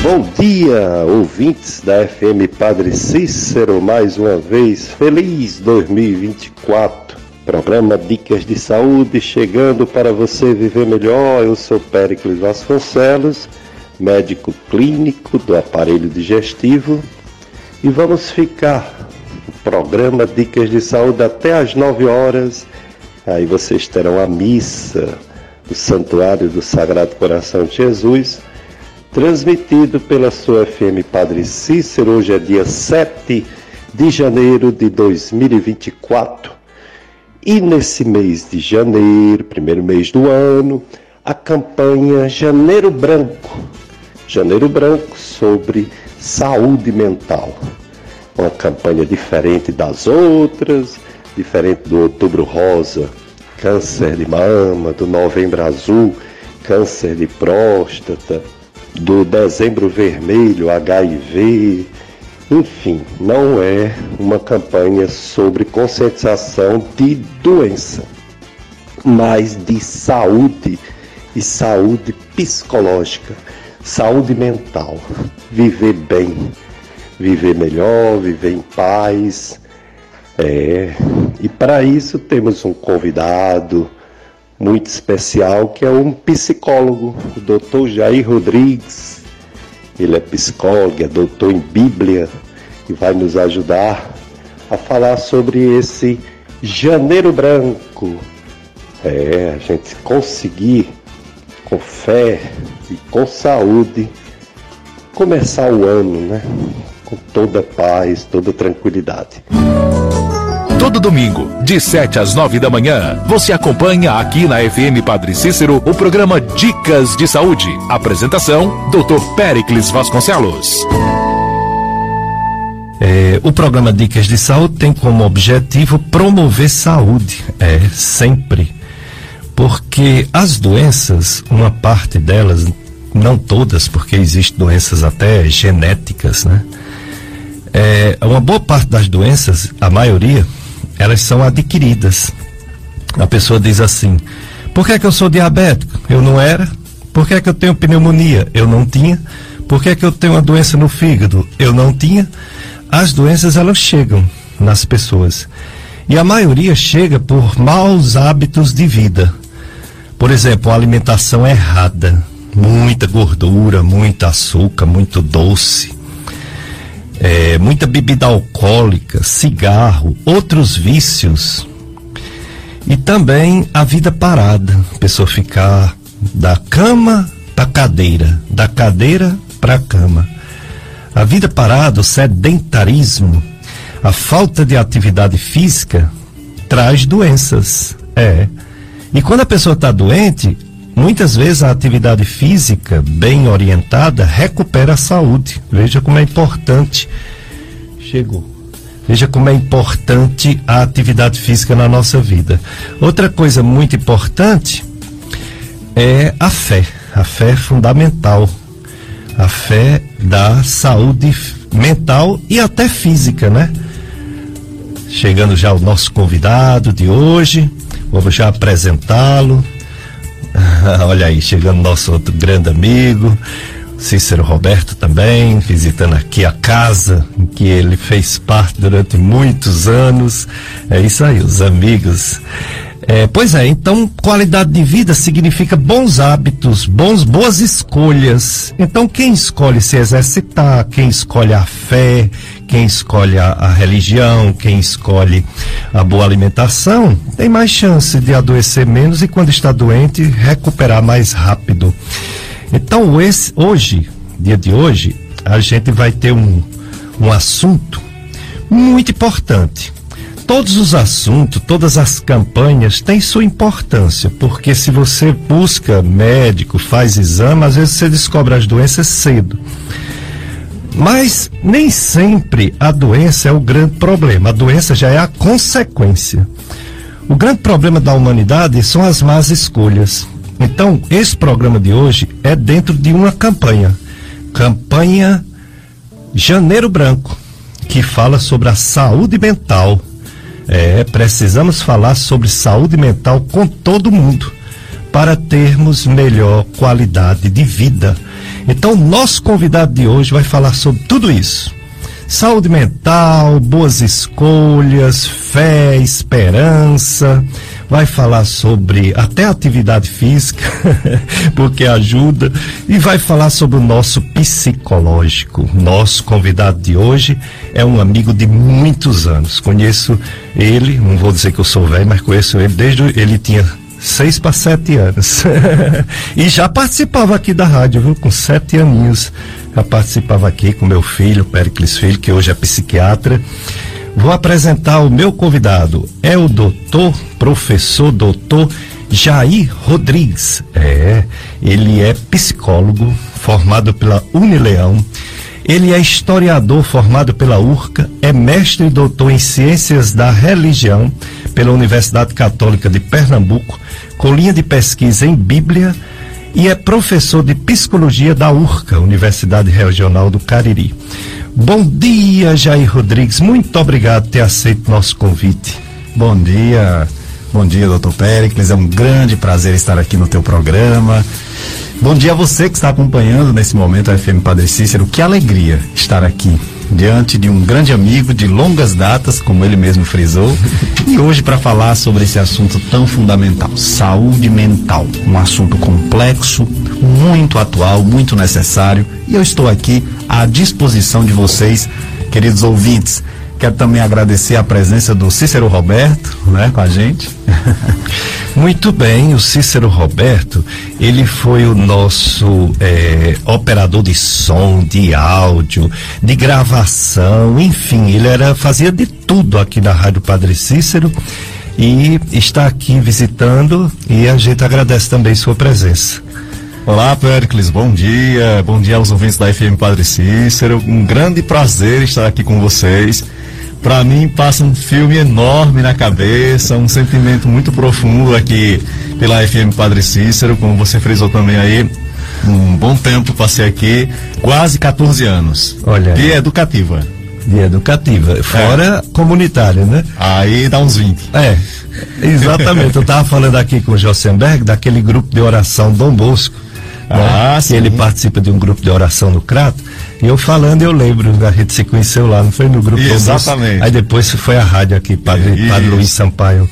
Bom dia, ouvintes da FM Padre Cícero, mais uma vez, feliz 2024. Programa Dicas de Saúde chegando para você viver melhor. Eu sou Péricles Vasconcelos, médico clínico do aparelho digestivo, e vamos ficar no programa Dicas de Saúde até às 9 horas. Aí vocês terão a missa do Santuário do Sagrado Coração de Jesus transmitido pela sua FM Padre Cícero. Hoje é dia 7 de janeiro de 2024. E nesse mês de janeiro, primeiro mês do ano, a campanha Janeiro Branco. Janeiro Branco sobre saúde mental. Uma campanha diferente das outras, diferente do Outubro Rosa, câncer de mama, do Novembro Azul, câncer de próstata, do Dezembro Vermelho, HIV, enfim, não é uma campanha sobre conscientização de doença, mas de saúde e saúde psicológica, saúde mental, viver bem, viver melhor, viver em paz. É, e para isso temos um convidado, muito especial, que é um psicólogo, o doutor Jair Rodrigues. Ele é psicólogo, é doutor em Bíblia e vai nos ajudar a falar sobre esse janeiro branco. É, a gente conseguir, com fé e com saúde, começar o ano, né? Com toda paz, toda tranquilidade. Todo domingo, de 7 às 9 da manhã, você acompanha aqui na FM Padre Cícero o programa Dicas de Saúde. Apresentação: Dr. Pericles Vasconcelos. É, o programa Dicas de Saúde tem como objetivo promover saúde, é, sempre. Porque as doenças, uma parte delas, não todas, porque existem doenças até genéticas, né? É, uma boa parte das doenças, a maioria, elas são adquiridas. A pessoa diz assim: por que, é que eu sou diabético? Eu não era. Por que, é que eu tenho pneumonia? Eu não tinha. Por que, é que eu tenho uma doença no fígado? Eu não tinha. As doenças elas chegam nas pessoas. E a maioria chega por maus hábitos de vida. Por exemplo, a alimentação errada, muita gordura, muito açúcar, muito doce, é, muita bebida alcoólica, cigarro, outros vícios. E também a vida parada, a pessoa ficar da cama para cadeira, da cadeira para cama. A vida parada, o sedentarismo, a falta de atividade física traz doenças. É. E quando a pessoa está doente, Muitas vezes a atividade física bem orientada recupera a saúde. Veja como é importante. Chegou. Veja como é importante a atividade física na nossa vida. Outra coisa muito importante é a fé. A fé é fundamental. A fé da saúde mental e até física, né? Chegando já o nosso convidado de hoje, vamos já apresentá-lo. Olha aí, chegando nosso outro grande amigo, Cícero Roberto também, visitando aqui a casa em que ele fez parte durante muitos anos. É isso aí, os amigos. É, pois é, então qualidade de vida significa bons hábitos, bons, boas escolhas. Então quem escolhe se exercitar, quem escolhe a fé, quem escolhe a, a religião, quem escolhe a boa alimentação, tem mais chance de adoecer menos e quando está doente recuperar mais rápido. Então esse, hoje, dia de hoje, a gente vai ter um, um assunto muito importante todos os assuntos, todas as campanhas têm sua importância, porque se você busca médico, faz exame, às vezes você descobre as doenças cedo. Mas nem sempre a doença é o grande problema, a doença já é a consequência. O grande problema da humanidade são as más escolhas. Então, esse programa de hoje é dentro de uma campanha. Campanha Janeiro Branco, que fala sobre a saúde mental é, precisamos falar sobre saúde mental com todo mundo para termos melhor qualidade de vida. Então, nosso convidado de hoje vai falar sobre tudo isso saúde mental, boas escolhas, fé, esperança. Vai falar sobre até atividade física, porque ajuda, e vai falar sobre o nosso psicológico. Nosso convidado de hoje é um amigo de muitos anos. Conheço ele, não vou dizer que eu sou velho, mas conheço ele desde ele tinha seis para sete anos. e já participava aqui da rádio, viu? Com sete aninhos. Já participava aqui com meu filho, Pericles Filho, que hoje é psiquiatra. Vou apresentar o meu convidado. É o doutor, professor doutor Jair Rodrigues. É, ele é psicólogo, formado pela Unileão. Ele é historiador formado pela URCA, é mestre e doutor em Ciências da Religião pela Universidade Católica de Pernambuco, com linha de pesquisa em Bíblia e é professor de psicologia da URCA, Universidade Regional do Cariri. Bom dia, Jair Rodrigues. Muito obrigado por ter aceito nosso convite. Bom dia, bom dia, doutor Pericles. É um grande prazer estar aqui no teu programa. Bom dia a você que está acompanhando nesse momento a FM Padre Cícero. Que alegria estar aqui diante de um grande amigo de longas datas, como ele mesmo frisou, e hoje para falar sobre esse assunto tão fundamental, saúde mental, um assunto complexo, muito atual, muito necessário, e eu estou aqui à disposição de vocês, queridos ouvintes. Quero também agradecer a presença do Cícero Roberto, né, com a gente. Muito bem, o Cícero Roberto, ele foi o nosso é, operador de som, de áudio, de gravação, enfim, ele era fazia de tudo aqui na Rádio Padre Cícero e está aqui visitando e a gente agradece também sua presença. Olá, Pericles, bom dia. Bom dia aos ouvintes da FM Padre Cícero. Um grande prazer estar aqui com vocês para mim passa um filme enorme na cabeça, um sentimento muito profundo aqui pela FM Padre Cícero, como você frisou também aí. Um bom tempo passei aqui, quase 14 anos. Olha. E educativa. E educativa, fora é. comunitária, né? Aí dá uns 20. É. Exatamente. Eu estava falando aqui com o Josenberg, daquele grupo de oração Dom Bosco. Né? Ah, né? sim. ele participa de um grupo de oração no Crato. E eu falando, eu lembro, a gente se conheceu lá, não foi no grupo Exatamente. Aí depois foi a rádio aqui, Padre, Padre Luiz Sampaio.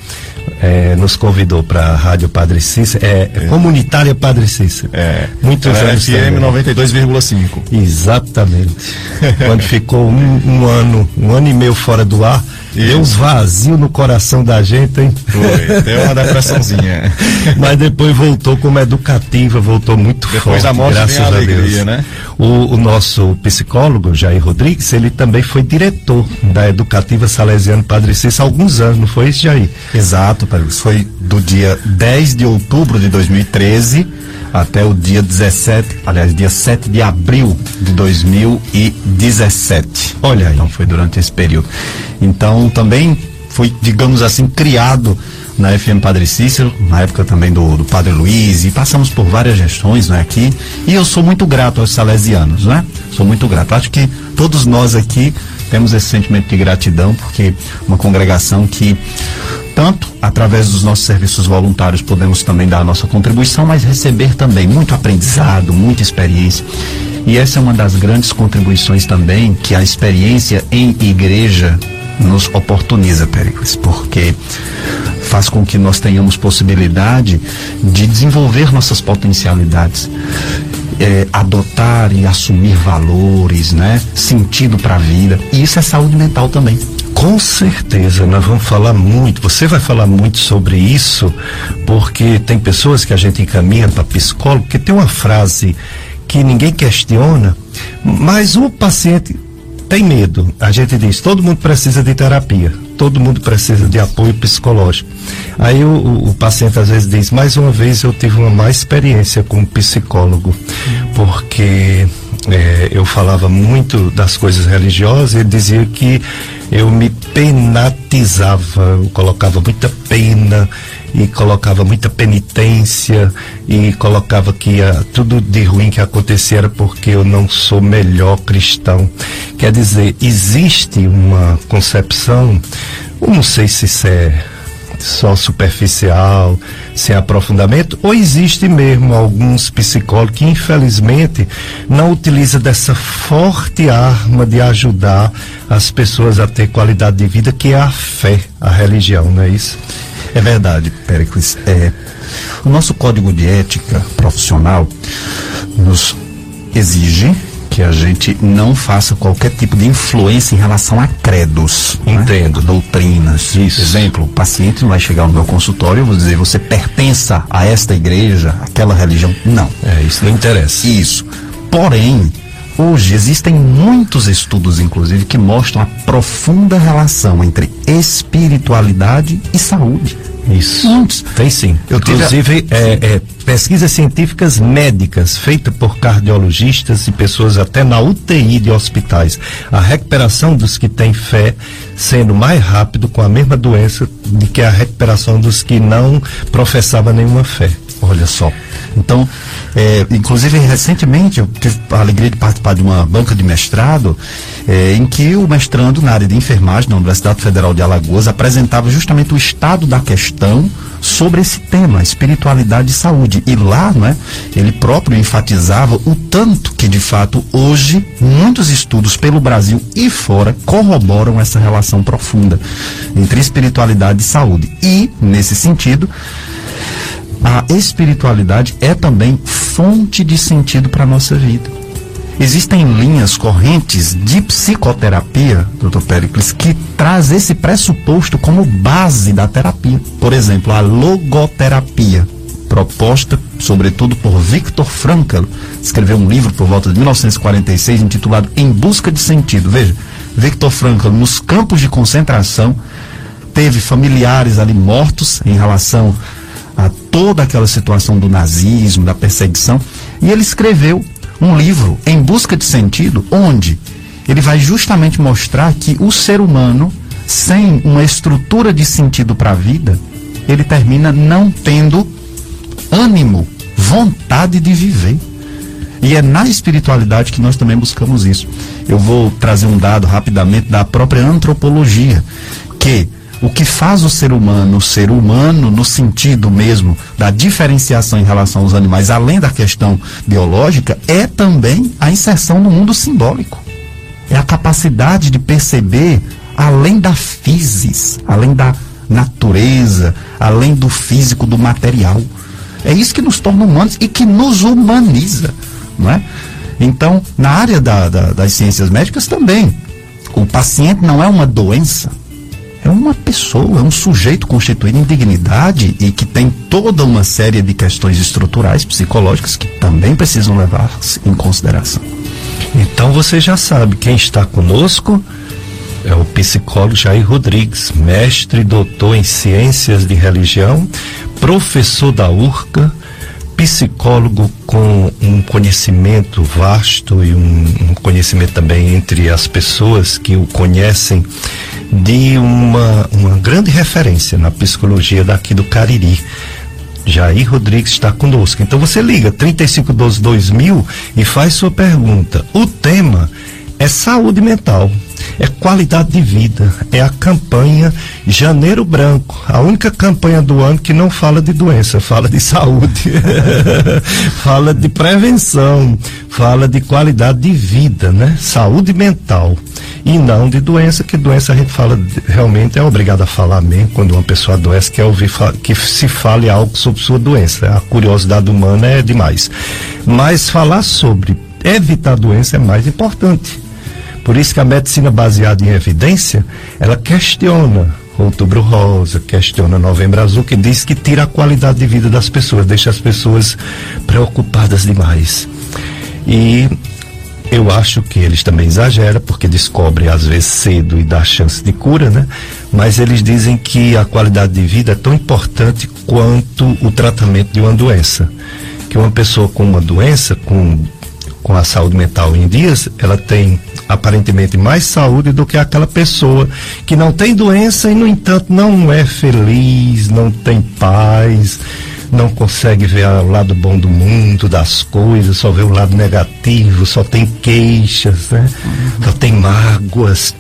É, nos convidou para a Rádio Padre Cícero, é, é, comunitária Padre Cícero. É. Muitos anos. FM 92,5. Exatamente. Quando ficou um, um, ano, um ano e meio fora do ar. Deu um vazio no coração da gente, hein? Foi, deu uma depressãozinha. Mas depois voltou como educativa, voltou muito depois forte. Depois da morte graças a, alegria, Deus. né? O, o, nosso psicólogo, Jair Rodrigues, ele também foi diretor da Educativa Salesiano Padre Cícero há alguns anos, não foi isso, Jair? Exato, Pedro. Foi do dia 10 de outubro de 2013 até o dia 17, aliás, dia 7 de abril de 2017. Olha aí. Então foi durante esse período. Então também foi, digamos assim, criado na FM Padre Cícero, na época também do, do Padre Luiz, e passamos por várias gestões né, aqui. E eu sou muito grato aos salesianos, né? Sou muito grato. Acho que todos nós aqui temos esse sentimento de gratidão, porque uma congregação que tanto através dos nossos serviços voluntários podemos também dar a nossa contribuição, mas receber também muito aprendizado, muita experiência. E essa é uma das grandes contribuições também que a experiência em igreja nos oportuniza, Péricles, porque faz com que nós tenhamos possibilidade de desenvolver nossas potencialidades. É, adotar e assumir valores, né? Sentido para a vida. E isso é saúde mental também. Com certeza, nós vamos falar muito. Você vai falar muito sobre isso, porque tem pessoas que a gente encaminha para psicólogo, que tem uma frase que ninguém questiona, mas o paciente tem medo. A gente diz: todo mundo precisa de terapia, todo mundo precisa de apoio psicológico. Aí o, o, paciente às vezes diz: mais uma vez eu tive uma má experiência com um psicólogo, porque é, eu falava muito das coisas religiosas e ele dizia que eu me penatizava, eu colocava muita pena e colocava muita penitência e colocava que tudo de ruim que acontecia era porque eu não sou melhor cristão. Quer dizer, existe uma concepção, eu não sei se isso é só superficial, sem aprofundamento, ou existe mesmo alguns psicólogos que infelizmente não utilizam dessa forte arma de ajudar as pessoas a ter qualidade de vida que é a fé, a religião, não é isso? É verdade, Péricles. É, o nosso código de ética profissional nos exige que a gente não faça qualquer tipo de influência em relação a credos. Né? Entendo. Né? Doutrinas. Isso. Exemplo, o paciente não vai chegar no meu consultório e eu vou dizer, você pertença a esta igreja, aquela religião. Não. É, isso não interessa. Isso. Porém, hoje existem muitos estudos, inclusive, que mostram a profunda relação entre espiritualidade e saúde. Isso. Muitos. Tem sim. Eu Inclusive, tive... é, é, pesquisas científicas médicas feitas por cardiologistas e pessoas até na UTI de hospitais. A recuperação dos que têm fé sendo mais rápido com a mesma doença do que a recuperação dos que não professavam nenhuma fé. Olha só. Então, é, inclusive recentemente eu tive a alegria de participar de uma banca de mestrado é, em que o mestrando na área de enfermagem da Universidade Federal de Alagoas apresentava justamente o estado da questão sobre esse tema, espiritualidade e saúde. E lá, não é, ele próprio enfatizava o tanto que, de fato, hoje, muitos estudos pelo Brasil e fora corroboram essa relação profunda entre espiritualidade e saúde. E, nesse sentido, a espiritualidade é também fonte de sentido para a nossa vida. Existem linhas correntes de psicoterapia, doutor Pericles, que traz esse pressuposto como base da terapia. Por exemplo, a logoterapia, proposta sobretudo por Viktor Frankl, escreveu um livro por volta de 1946 intitulado Em Busca de Sentido. Veja, Viktor Frankl, nos campos de concentração, teve familiares ali mortos em relação a toda aquela situação do nazismo, da perseguição, e ele escreveu um livro, Em Busca de Sentido, onde ele vai justamente mostrar que o ser humano, sem uma estrutura de sentido para a vida, ele termina não tendo ânimo, vontade de viver. E é na espiritualidade que nós também buscamos isso. Eu vou trazer um dado rapidamente da própria antropologia, que o que faz o ser humano ser humano no sentido mesmo da diferenciação em relação aos animais, além da questão biológica, é também a inserção no mundo simbólico. É a capacidade de perceber além da physis, além da natureza, além do físico, do material. É isso que nos torna humanos e que nos humaniza, não é? Então, na área da, da, das ciências médicas também, o paciente não é uma doença, é uma pessoa, é um sujeito constituído em dignidade e que tem toda uma série de questões estruturais, psicológicas, que também precisam levar em consideração. Então você já sabe, quem está conosco é o psicólogo Jair Rodrigues, mestre e doutor em ciências de religião, professor da URCA, psicólogo com um conhecimento vasto e um, um, conhecimento também entre as pessoas que o conhecem de uma, uma grande referência na psicologia daqui do Cariri. Jair Rodrigues está conosco. Então você liga 3512 2000 e faz sua pergunta. O tema é saúde mental é qualidade de vida, é a campanha Janeiro Branco, a única campanha do ano que não fala de doença, fala de saúde, fala de prevenção, fala de qualidade de vida, né? Saúde mental e não de doença, que doença a gente fala realmente é obrigado a falar mesmo quando uma pessoa adoece, quer ouvir que se fale algo sobre sua doença. A curiosidade humana é demais. Mas falar sobre evitar doença é mais importante. Por isso que a medicina baseada em evidência, ela questiona Outubro Rosa, questiona Novembro Azul, que diz que tira a qualidade de vida das pessoas, deixa as pessoas preocupadas demais. E eu acho que eles também exageram, porque descobrem às vezes cedo e dá chance de cura, né? Mas eles dizem que a qualidade de vida é tão importante quanto o tratamento de uma doença. Que uma pessoa com uma doença, com, com a saúde mental em dias, ela tem aparentemente mais saúde do que aquela pessoa que não tem doença e, no entanto, não é feliz, não tem paz, não consegue ver o lado bom do mundo, das coisas, só vê o lado negativo, só tem queixas, né? Só tem mágoas.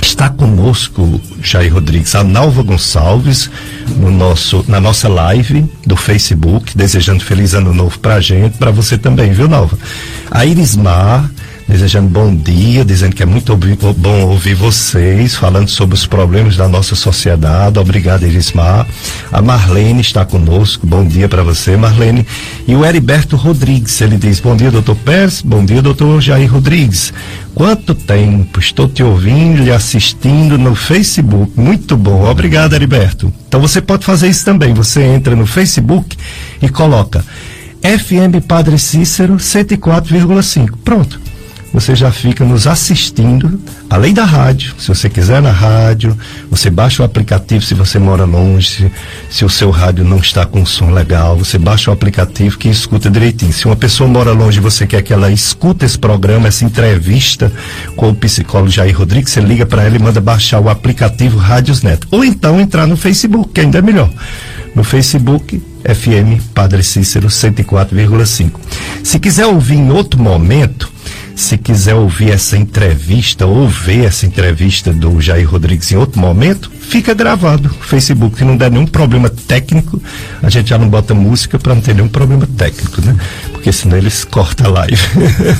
Está conosco, Jair Rodrigues, a Nalva Gonçalves, no nosso, na nossa live do Facebook, desejando feliz ano novo pra gente, para você também, viu, Nova? A Irismar, desejando bom dia, dizendo que é muito bom ouvir vocês, falando sobre os problemas da nossa sociedade. Obrigado, Irismar. A Marlene está conosco. Bom dia para você, Marlene. E o Heriberto Rodrigues, ele diz: Bom dia, doutor Pérez. Bom dia, doutor Jair Rodrigues. Quanto tempo? Estou te ouvindo e assistindo no Facebook. Muito bom. Obrigado, Heriberto. Então você pode fazer isso também. Você entra no Facebook e coloca FM Padre Cícero 104,5. Pronto você já fica nos assistindo, além da rádio. Se você quiser na rádio, você baixa o aplicativo se você mora longe, se, o seu rádio não está com som legal, você baixa o aplicativo que escuta direitinho. Se uma pessoa mora longe e você quer que ela escute esse programa, essa entrevista com o psicólogo Jair Rodrigues, você liga para ela e manda baixar o aplicativo Rádios Neto. Ou então entrar no Facebook, que ainda é melhor. No Facebook, FM Padre Cícero 104,5. Se quiser ouvir em outro momento, se quiser ouvir essa entrevista ou ver essa entrevista do Jair Rodrigues em outro momento, fica gravado no Facebook. Se não der nenhum problema técnico, a gente já não bota música para não ter nenhum problema técnico, né? Porque senão eles cortam a live.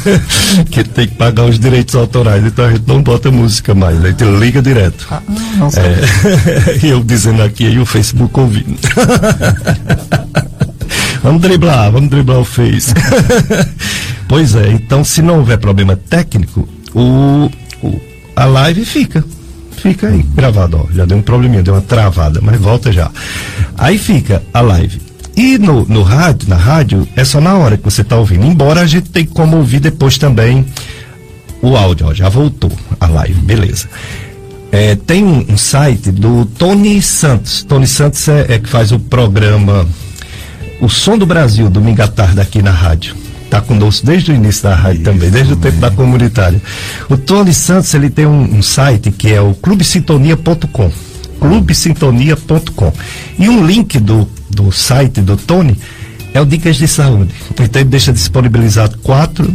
que tem que pagar os direitos autorais, então a gente não bota música mais, né? a gente liga direto. Ah, não, é, eu dizendo aqui e o Facebook ouvindo. vamos driblar, vamos driblar o Face. Pois é, então se não houver problema técnico, o, o a live fica. Fica aí, gravado, ó. Já deu um probleminha, deu uma travada, mas volta já. Aí fica a live. E no, no rádio, na rádio, é só na hora que você está ouvindo. Embora a gente tenha como ouvir depois também o áudio, ó, já voltou a live, beleza. É, tem um, um, site do Tony Santos. Tony Santos é, é, que faz o programa O Som do Brasil, domingo à tarde aqui na rádio está conosco desde o início da rádio Isso, também, desde o tempo da comunitária. O Tony Santos ele tem um, um site que é o clubesintonia.com. clubesintonia.com. E um link do, do site do Tony é o Dicas de Saúde. Então ele deixa disponibilizado quatro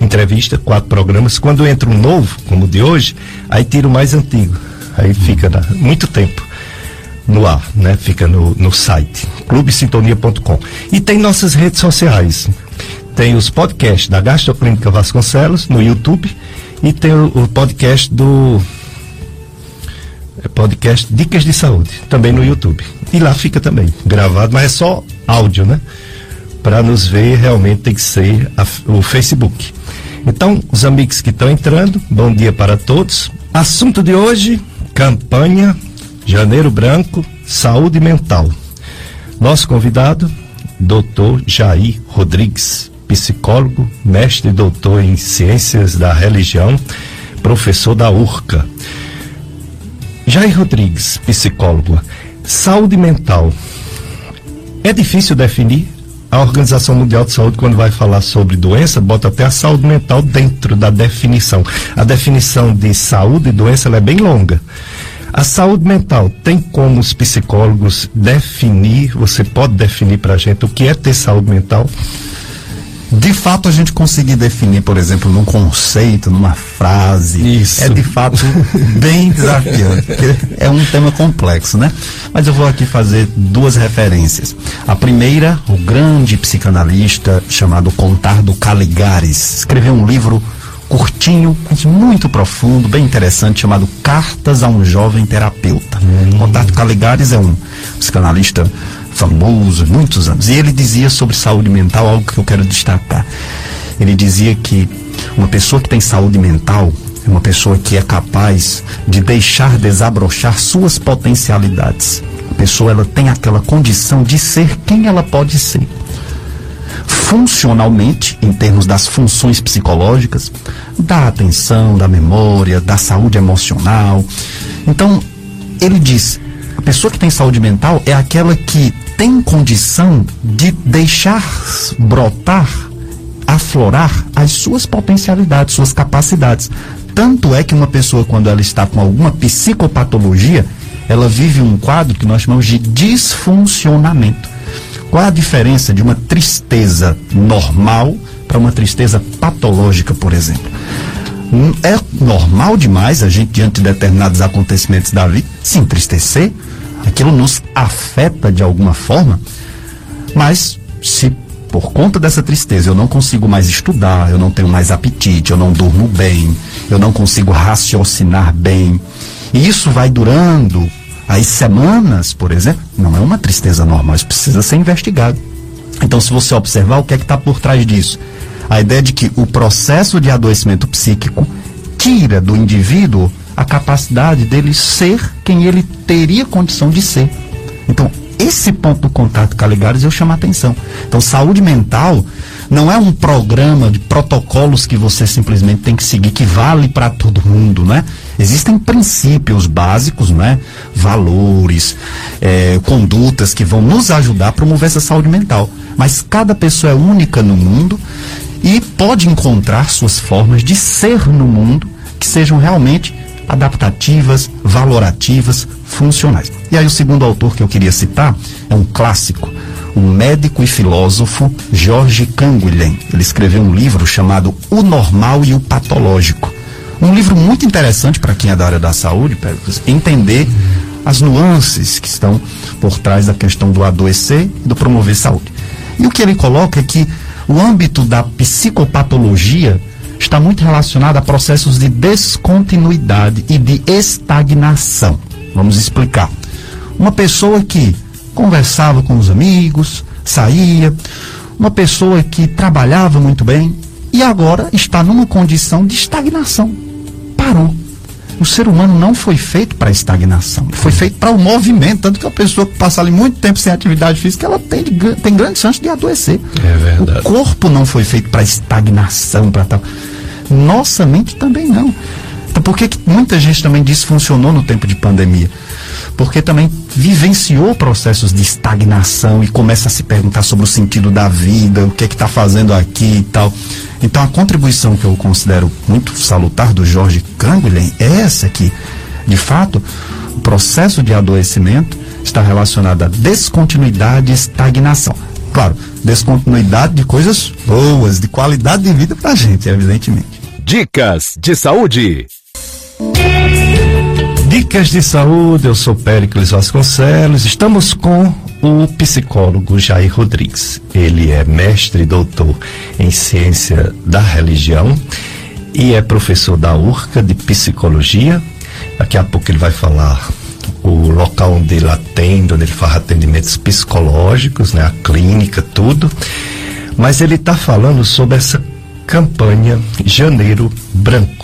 entrevistas, quatro programas. Quando entra um novo, como o de hoje, aí tira o mais antigo. Aí fica na, muito tempo no ar, né? Fica no, no site clubesintonia.com. E tem nossas redes sociais. Tem os podcasts da Gastroclínica Vasconcelos no YouTube e tem o, o podcast do é podcast Dicas de Saúde, também no YouTube. E lá fica também gravado, mas é só áudio, né? Para nos ver, realmente tem que ser a, o Facebook. Então, os amigos que estão entrando, bom dia para todos. Assunto de hoje: campanha Janeiro Branco, saúde mental. Nosso convidado, Dr. Jair Rodrigues psicólogo, mestre e doutor em ciências da religião, professor da URCA. Jair Rodrigues, psicólogo. Saúde mental. É difícil definir. A Organização Mundial de Saúde, quando vai falar sobre doença, bota até a saúde mental dentro da definição. A definição de saúde e doença é bem longa. A saúde mental tem como os psicólogos definir, você pode definir para a gente o que é ter saúde mental? De fato a gente conseguir definir, por exemplo, num conceito, numa frase, Isso. é de fato bem desafiante. é um tema complexo, né? Mas eu vou aqui fazer duas referências. A primeira, o grande psicanalista chamado Contardo Caligares, escreveu um livro curtinho, mas muito profundo, bem interessante, chamado Cartas a um Jovem Terapeuta. Hum. Contardo Caligares é um psicanalista famoso, muitos anos. E ele dizia sobre saúde mental algo que eu quero destacar. Ele dizia que uma pessoa que tem saúde mental é uma pessoa que é capaz de deixar desabrochar suas potencialidades. A pessoa ela tem aquela condição de ser quem ela pode ser. Funcionalmente, em termos das funções psicológicas, da atenção, da memória, da saúde emocional. Então, ele diz: pessoa que tem saúde mental é aquela que tem condição de deixar brotar, aflorar as suas potencialidades, suas capacidades. Tanto é que uma pessoa, quando ela está com alguma psicopatologia, ela vive um quadro que nós chamamos de disfuncionamento. Qual a diferença de uma tristeza normal para uma tristeza patológica, por exemplo? Hum, é normal demais a gente, diante de determinados acontecimentos da vida, se entristecer, aquilo nos afeta de alguma forma, mas se por conta dessa tristeza eu não consigo mais estudar, eu não tenho mais apetite, eu não durmo bem, eu não consigo raciocinar bem, e isso vai durando aí semanas, por exemplo, não é uma tristeza normal, isso precisa ser investigado. Então, se você observar o que é que está por trás disso, a ideia de que o processo de adoecimento psíquico tira do indivíduo a capacidade dele ser quem ele teria condição de ser. Então, esse ponto do contato com a Ligares eu chamo a atenção. Então, saúde mental não é um programa de protocolos que você simplesmente tem que seguir, que vale para todo mundo, né? Existem princípios básicos, né? Valores, é, condutas que vão nos ajudar a promover essa saúde mental. Mas cada pessoa é única no mundo e pode encontrar suas formas de ser no mundo que sejam realmente adaptativas, valorativas, funcionais. E aí o segundo autor que eu queria citar é um clássico, o médico e filósofo Jorge Canguilhem. Ele escreveu um livro chamado O Normal e o Patológico. Um livro muito interessante para quem é da área da saúde, para entender as nuances que estão por trás da questão do adoecer e do promover saúde. E o que ele coloca é que o âmbito da psicopatologia está muito relacionado a processos de descontinuidade e de estagnação. Vamos explicar. Uma pessoa que conversava com os amigos, saía, uma pessoa que trabalhava muito bem e agora está numa condição de estagnação. Parou. O ser humano não foi feito para estagnação, foi feito para o movimento. Tanto que a pessoa que passa ali muito tempo sem atividade física, ela tem, tem grande chance de adoecer. É verdade. O corpo não foi feito para estagnação, para tal. Nossa mente também não. Então, por que, que muita gente também disfuncionou no tempo de pandemia? Porque também vivenciou processos de estagnação e começa a se perguntar sobre o sentido da vida, o que é que está fazendo aqui e tal. Então, a contribuição que eu considero muito salutar do Jorge Canguilhem é essa que, de fato, o processo de adoecimento está relacionado à descontinuidade e estagnação. Claro, descontinuidade de coisas boas, de qualidade de vida para a gente, evidentemente. Dicas de saúde. Dicas de saúde, eu sou Péricles Vasconcelos. Estamos com o psicólogo Jair Rodrigues. Ele é mestre e doutor em ciência da religião e é professor da URCA de psicologia. Daqui a pouco ele vai falar o local onde ele atende, onde ele faz atendimentos psicológicos, né, a clínica, tudo. Mas ele está falando sobre essa campanha Janeiro Branco.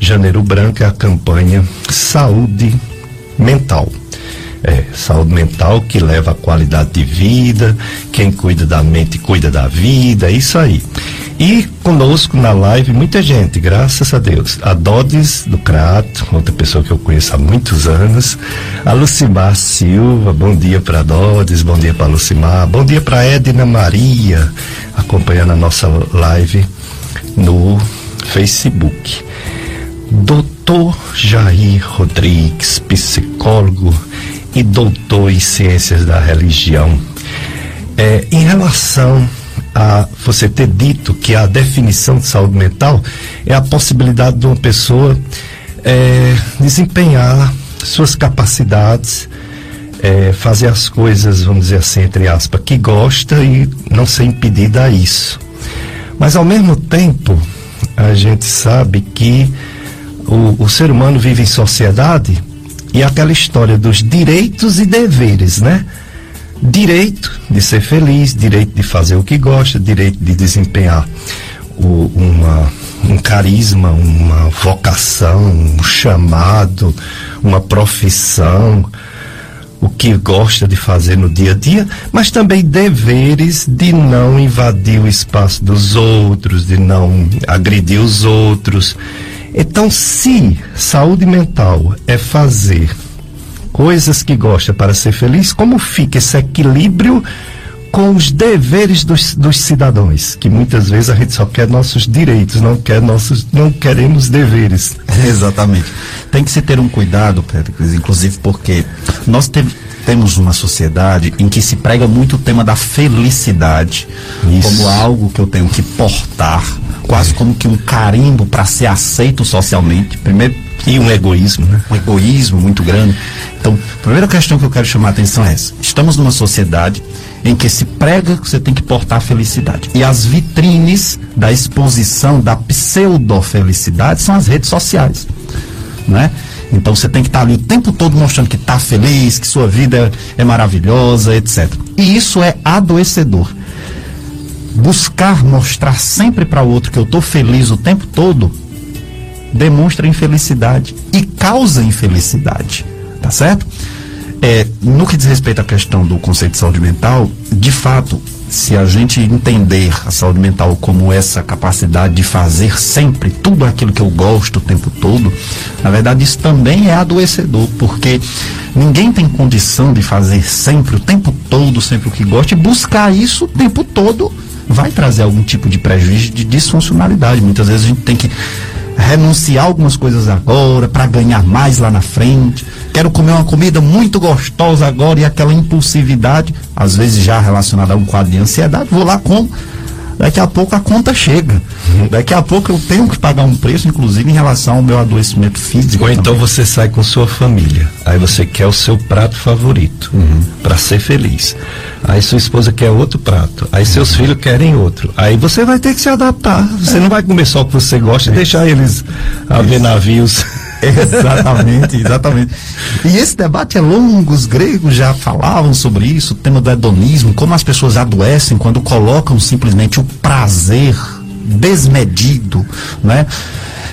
Janeiro Branco é a campanha Saúde Mental. É, saúde mental que leva a qualidade de vida, quem cuida da mente cuida da vida, isso aí. E conosco na live muita gente, graças a Deus. A Dodes do Crato, outra pessoa que eu conheço há muitos anos. A Lucimar Silva, bom dia para Dodes, bom dia para Lucimar, bom dia para Edna Maria, acompanhando a nossa live no Facebook. Doutor Jair Rodrigues, psicólogo e doutor em ciências da religião. É, em relação a você ter dito que a definição de saúde mental é a possibilidade de uma pessoa é, desempenhar suas capacidades, é, fazer as coisas, vamos dizer assim, entre aspas, que gosta e não ser impedida a isso. Mas ao mesmo tempo, a gente sabe que o, o ser humano vive em sociedade e aquela história dos direitos e deveres, né? Direito de ser feliz, direito de fazer o que gosta, direito de desempenhar o, uma, um carisma, uma vocação, um chamado, uma profissão, o que gosta de fazer no dia a dia, mas também deveres de não invadir o espaço dos outros, de não agredir os outros. Então, se saúde mental é fazer coisas que gosta para ser feliz, como fica esse equilíbrio com os deveres dos, dos cidadãos? Que muitas vezes a gente só quer nossos direitos, não quer nossos, não queremos deveres. Exatamente. Tem que se ter um cuidado, Péricles, inclusive porque nós temos temos uma sociedade em que se prega muito o tema da felicidade Isso. como algo que eu tenho que portar, quase como que um carimbo para ser aceito socialmente. Primeiro, E um egoísmo, né? Um egoísmo muito grande. Então, a primeira questão que eu quero chamar a atenção é essa. Estamos numa sociedade em que se prega que você tem que portar felicidade. E as vitrines da exposição da pseudo-felicidade são as redes sociais. Né? Então você tem que estar ali o tempo todo mostrando que está feliz, que sua vida é, maravilhosa, etc. E isso é adoecedor. Buscar mostrar sempre para o outro que eu estou feliz o tempo todo demonstra infelicidade e causa infelicidade. Tá certo? É, no que diz respeito à questão do conceito de saúde mental, de fato, se a gente entender a saúde mental como essa capacidade de fazer sempre tudo aquilo que eu gosto o tempo todo, na verdade isso também é adoecedor, porque ninguém tem condição de fazer sempre, o tempo todo, sempre o que gosta, e buscar isso o tempo todo vai trazer algum tipo de prejuízo, de disfuncionalidade. Muitas vezes a gente tem que renunciar algumas coisas agora para ganhar mais lá na frente. Quero comer uma comida muito gostosa agora e aquela impulsividade, às vezes já relacionada a um quadro de ansiedade, vou lá com daqui a pouco a conta chega. Daqui a pouco eu tenho que pagar um preço, inclusive em relação ao meu adoecimento físico. Ou então você sai com sua família. Aí você quer o seu prato favorito uhum. para ser feliz. Aí sua esposa quer outro prato. Aí seus uhum. filhos querem outro. Aí você vai ter que se adaptar. Você é. não vai comer só o que você gosta é. e deixar eles a ver navios. exatamente, exatamente. E esse debate é longo, os gregos já falavam sobre isso, o tema do hedonismo, como as pessoas adoecem quando colocam simplesmente o prazer desmedido, né?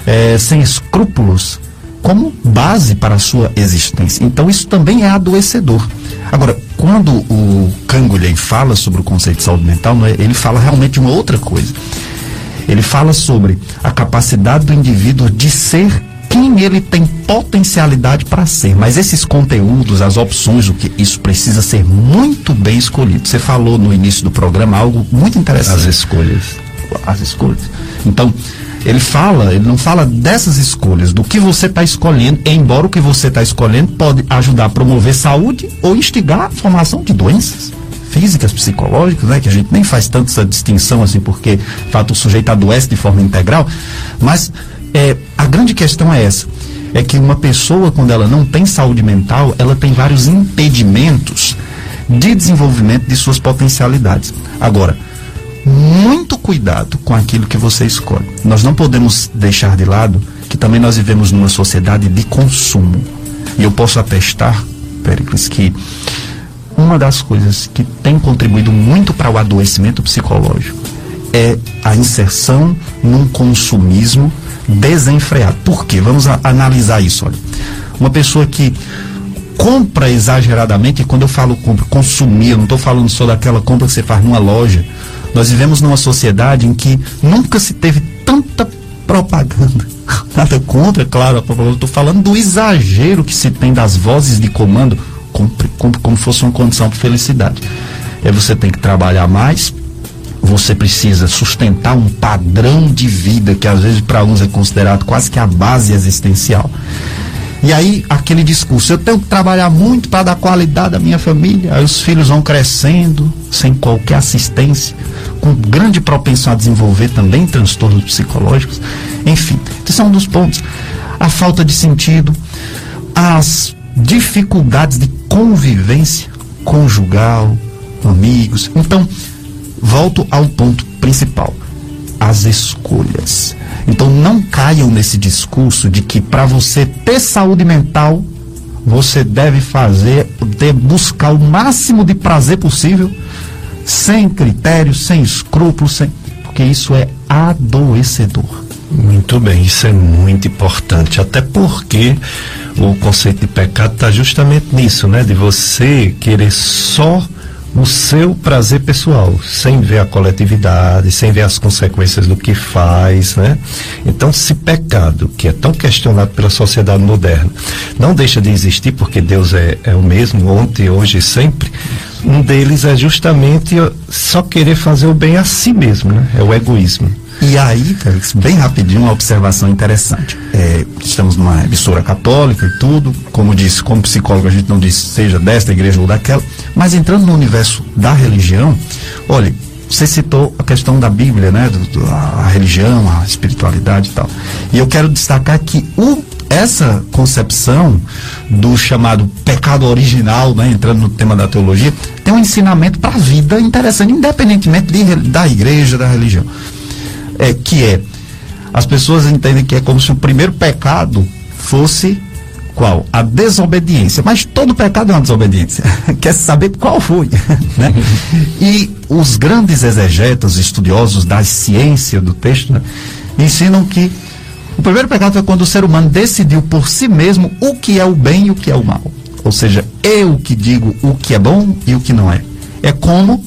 É, sem escrúpulos, como base para a sua existência. Então isso também é adoecedor. Agora, quando o Canguilhem fala sobre o conceito de saúde mental, é, ele fala realmente uma outra coisa. Ele fala sobre a capacidade do indivíduo de ser quem ele tem potencialidade para ser. Mas esses conteúdos, as opções, o que isso precisa ser muito bem escolhido. Você falou no início do programa algo muito interessante. As escolhas. As escolhas. Então, ele fala, ele não fala dessas escolhas, do que você está escolhendo, embora o que você está escolhendo pode ajudar a promover saúde ou instigar a formação de doenças físicas, psicológicas, né, que a gente nem faz tanto essa distinção assim, porque de fato o sujeito adoece de forma integral, mas é, a grande questão é essa. É que uma pessoa, quando ela não tem saúde mental, ela tem vários impedimentos de desenvolvimento de suas potencialidades. Agora, muito cuidado com aquilo que você escolhe. Nós não podemos deixar de lado que também nós vivemos numa sociedade de consumo. E eu posso atestar, Pericles, que uma das coisas que tem contribuído muito para o adoecimento psicológico é a inserção num consumismo desenfreado. Por quê? Vamos a, analisar isso. Olha. Uma pessoa que compra exageradamente, e quando eu falo compra, consumir, eu não estou falando só daquela compra que você faz numa loja. Nós vivemos numa sociedade em que nunca se teve tanta propaganda. Nada contra, claro, estou falando do exagero que se tem das vozes de comando, como, como, como fosse uma condição de felicidade. É você tem que trabalhar mais, você precisa sustentar um padrão de vida que às vezes para uns é considerado quase que a base existencial. E aí, aquele discurso, eu tenho que trabalhar muito para dar qualidade à minha família. Aí os filhos vão crescendo sem qualquer assistência, com grande propensão a desenvolver também transtornos psicológicos. Enfim, esse é um dos pontos. A falta de sentido, as dificuldades de convivência conjugal, amigos. Então, Volto ao ponto principal: as escolhas. Então não caiam nesse discurso de que para você ter saúde mental, você deve fazer, buscar o máximo de prazer possível, sem critérios, sem escrúpulos, sem, porque isso é adoecedor. Muito bem, isso é muito importante, até porque o conceito de pecado está justamente nisso, né? De você querer só o seu prazer pessoal, sem ver a coletividade, sem ver as consequências do que faz, né? Então, se pecado, que é tão questionado pela sociedade moderna, não deixa de existir porque Deus é, é o mesmo ontem, hoje e sempre, um deles é justamente só querer fazer o bem a si mesmo, né? É o egoísmo. E aí, Félix, bem rapidinho, uma observação interessante. É, estamos numa emissora católica e tudo, como disse, como psicólogo a gente não diz seja desta igreja ou daquela, mas entrando no universo da religião, olha, você citou a questão da Bíblia, né? Do, do, a religião, a espiritualidade e tal. E eu quero destacar que o essa concepção do chamado pecado original, né, entrando no tema da teologia, tem um ensinamento para a vida interessante, independentemente de, da igreja, da religião. É, que é, as pessoas entendem que é como se o primeiro pecado fosse qual? A desobediência. Mas todo pecado é uma desobediência. Quer saber qual foi. né? E os grandes exegetas, estudiosos da ciência do texto, né, ensinam que o primeiro pecado foi quando o ser humano decidiu por si mesmo o que é o bem e o que é o mal. Ou seja, eu que digo o que é bom e o que não é. É como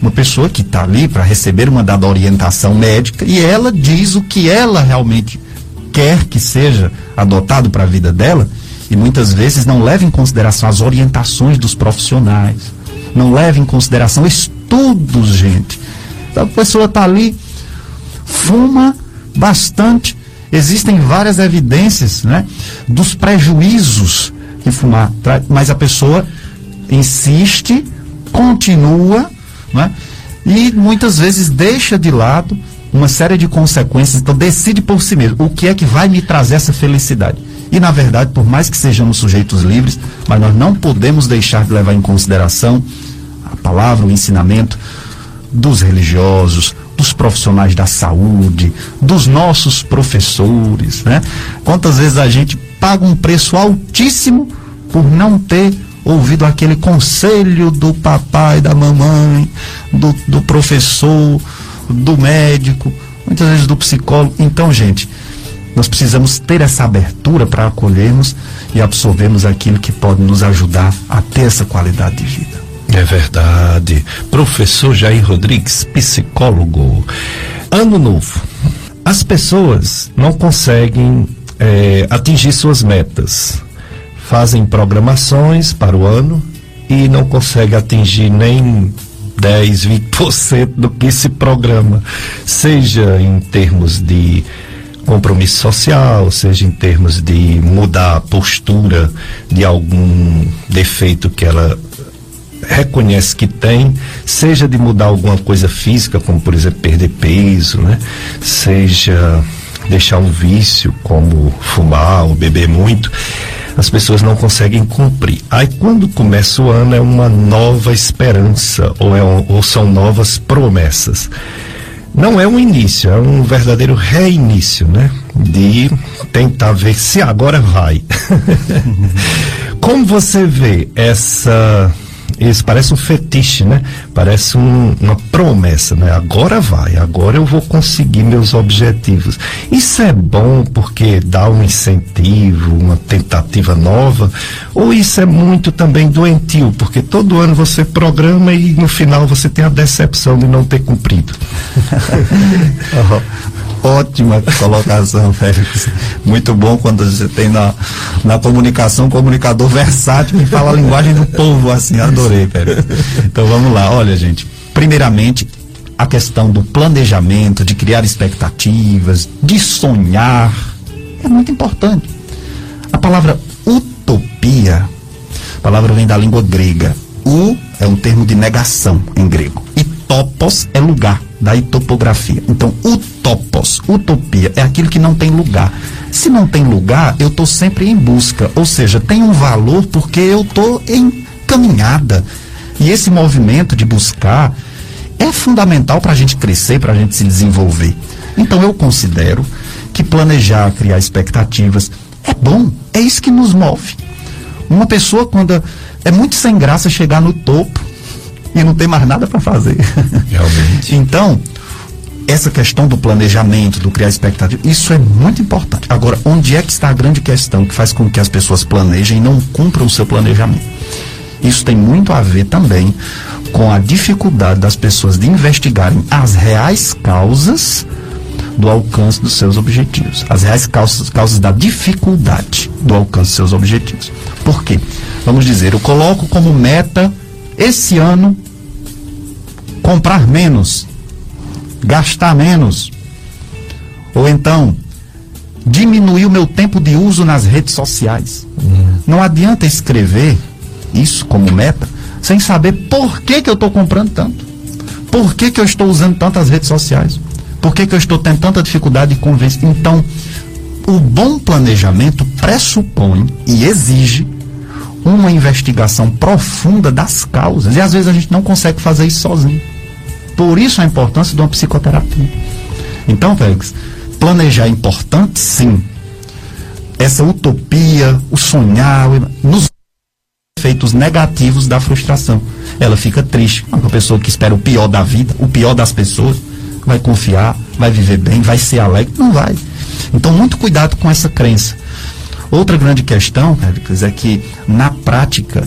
uma pessoa que está ali para receber uma dada orientação médica e ela diz o que ela realmente quer que seja adotado para a vida dela e muitas vezes não leva em consideração as orientações dos profissionais, não leva em consideração estudos, gente. Então a pessoa está ali, fuma bastante, existem várias evidências né, dos prejuízos que fumar traz, mas a pessoa insiste, continua, né, e muitas vezes deixa de lado uma série de consequências, então decide por si mesmo o que é que vai me trazer essa felicidade. E na verdade, por mais que sejamos sujeitos livres, mas nós não podemos deixar de levar em consideração a palavra, o ensinamento dos religiosos, dos profissionais da saúde, dos nossos professores, né? Quantas vezes a gente paga um preço altíssimo por não ter ouvido aquele conselho do papai, da mamãe, do, do professor, do médico, muitas vezes do psicólogo. Então, gente, nós precisamos ter essa abertura para acolhermos e absorvermos aquilo que pode nos ajudar a ter essa qualidade de vida. É verdade. Professor Jair Rodrigues, psicólogo. Ano novo. As pessoas não conseguem é, atingir suas metas. Fazem programações para o ano e não conseguem atingir nem 10, 20% do que se programa, seja em termos de compromisso social, seja em termos de mudar a postura de algum defeito que ela reconhece que tem, seja de mudar alguma coisa física, como por exemplo perder peso, né? Seja deixar um vício como fumar ou beber muito, as pessoas não conseguem cumprir. Aí quando começa o ano é uma nova esperança ou, é ou são novas promessas. Não é um início, é um verdadeiro reinício, né? De tentar ver se agora vai. Como você vê essa isso parece um fetiche, né? Parece um, uma promessa, né? Agora vai, agora eu vou conseguir meus objetivos. Isso é bom porque dá um incentivo, uma tentativa nova, ou isso é muito também doentio, porque todo ano você programa e no final você tem a decepção de não ter cumprido. Ótima colocação, Félix. Muito bom quando você tem na, na comunicação um comunicador versátil que fala a linguagem do povo, assim, adorei, Félix. Então vamos lá, olha, gente. Primeiramente, a questão do planejamento, de criar expectativas, de sonhar, é muito importante. A palavra utopia, a palavra vem da língua grega. U é um termo de negação em grego. E topos é lugar, daí topografia. Então, utopos, utopia, é aquilo que não tem lugar. Se não tem lugar, eu estou sempre em busca. Ou seja, tem um valor porque eu estou em caminhada. E esse movimento de buscar é fundamental para a gente crescer, para a gente se desenvolver. Então, eu considero que planejar, criar expectativas é bom, é isso que nos move. Uma pessoa, quando é muito sem graça chegar no topo e não tem mais nada para fazer. Realmente. então, essa questão do planejamento, do criar expectativa, isso é muito importante. Agora, onde é que está a grande questão que faz com que as pessoas planejem e não cumpram o seu planejamento? Isso tem muito a ver também com a dificuldade das pessoas de investigarem as reais causas do alcance dos seus objetivos. As reais causas, causas da dificuldade do alcance dos seus objetivos. Por quê? Vamos dizer, eu coloco como meta esse ano comprar menos, gastar menos, ou então diminuir o meu tempo de uso nas redes sociais. Uhum. Não adianta escrever isso como meta sem saber por que, que eu estou comprando tanto. Por que, que eu estou usando tantas redes sociais? Por que, que eu estou tendo tanta dificuldade de convencer? Então, o bom planejamento pressupõe e exige uma investigação profunda das causas. E às vezes a gente não consegue fazer isso sozinho. Por isso a importância de uma psicoterapia. Então, Félix, planejar é importante, sim. Essa utopia, o sonhar, nos efeitos negativos da frustração. Ela fica triste. Uma pessoa que espera o pior da vida, o pior das pessoas, vai confiar, vai viver bem, vai ser alegre. Não vai. Então, muito cuidado com essa crença. Outra grande questão, Félix, é que na prática,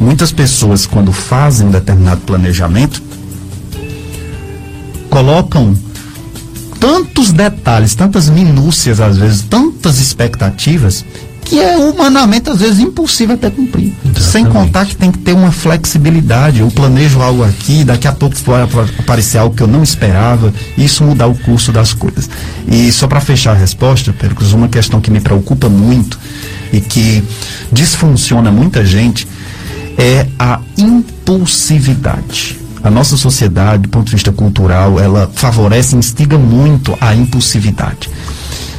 muitas pessoas, quando fazem um determinado planejamento, colocam tantos detalhes, tantas minúcias, às vezes, tantas expectativas, que é humanamente, às vezes, impossível até cumprir. Exatamente. Sem contar que tem que ter uma flexibilidade. Eu planejo algo aqui, daqui a pouco vai aparecer algo que eu não esperava, e isso mudar o curso das coisas. E só para fechar a resposta, Percos, uma questão que me preocupa muito e que disfunciona muita gente é a impulsividade. A nossa sociedade, do ponto de vista cultural, ela favorece e instiga muito a impulsividade.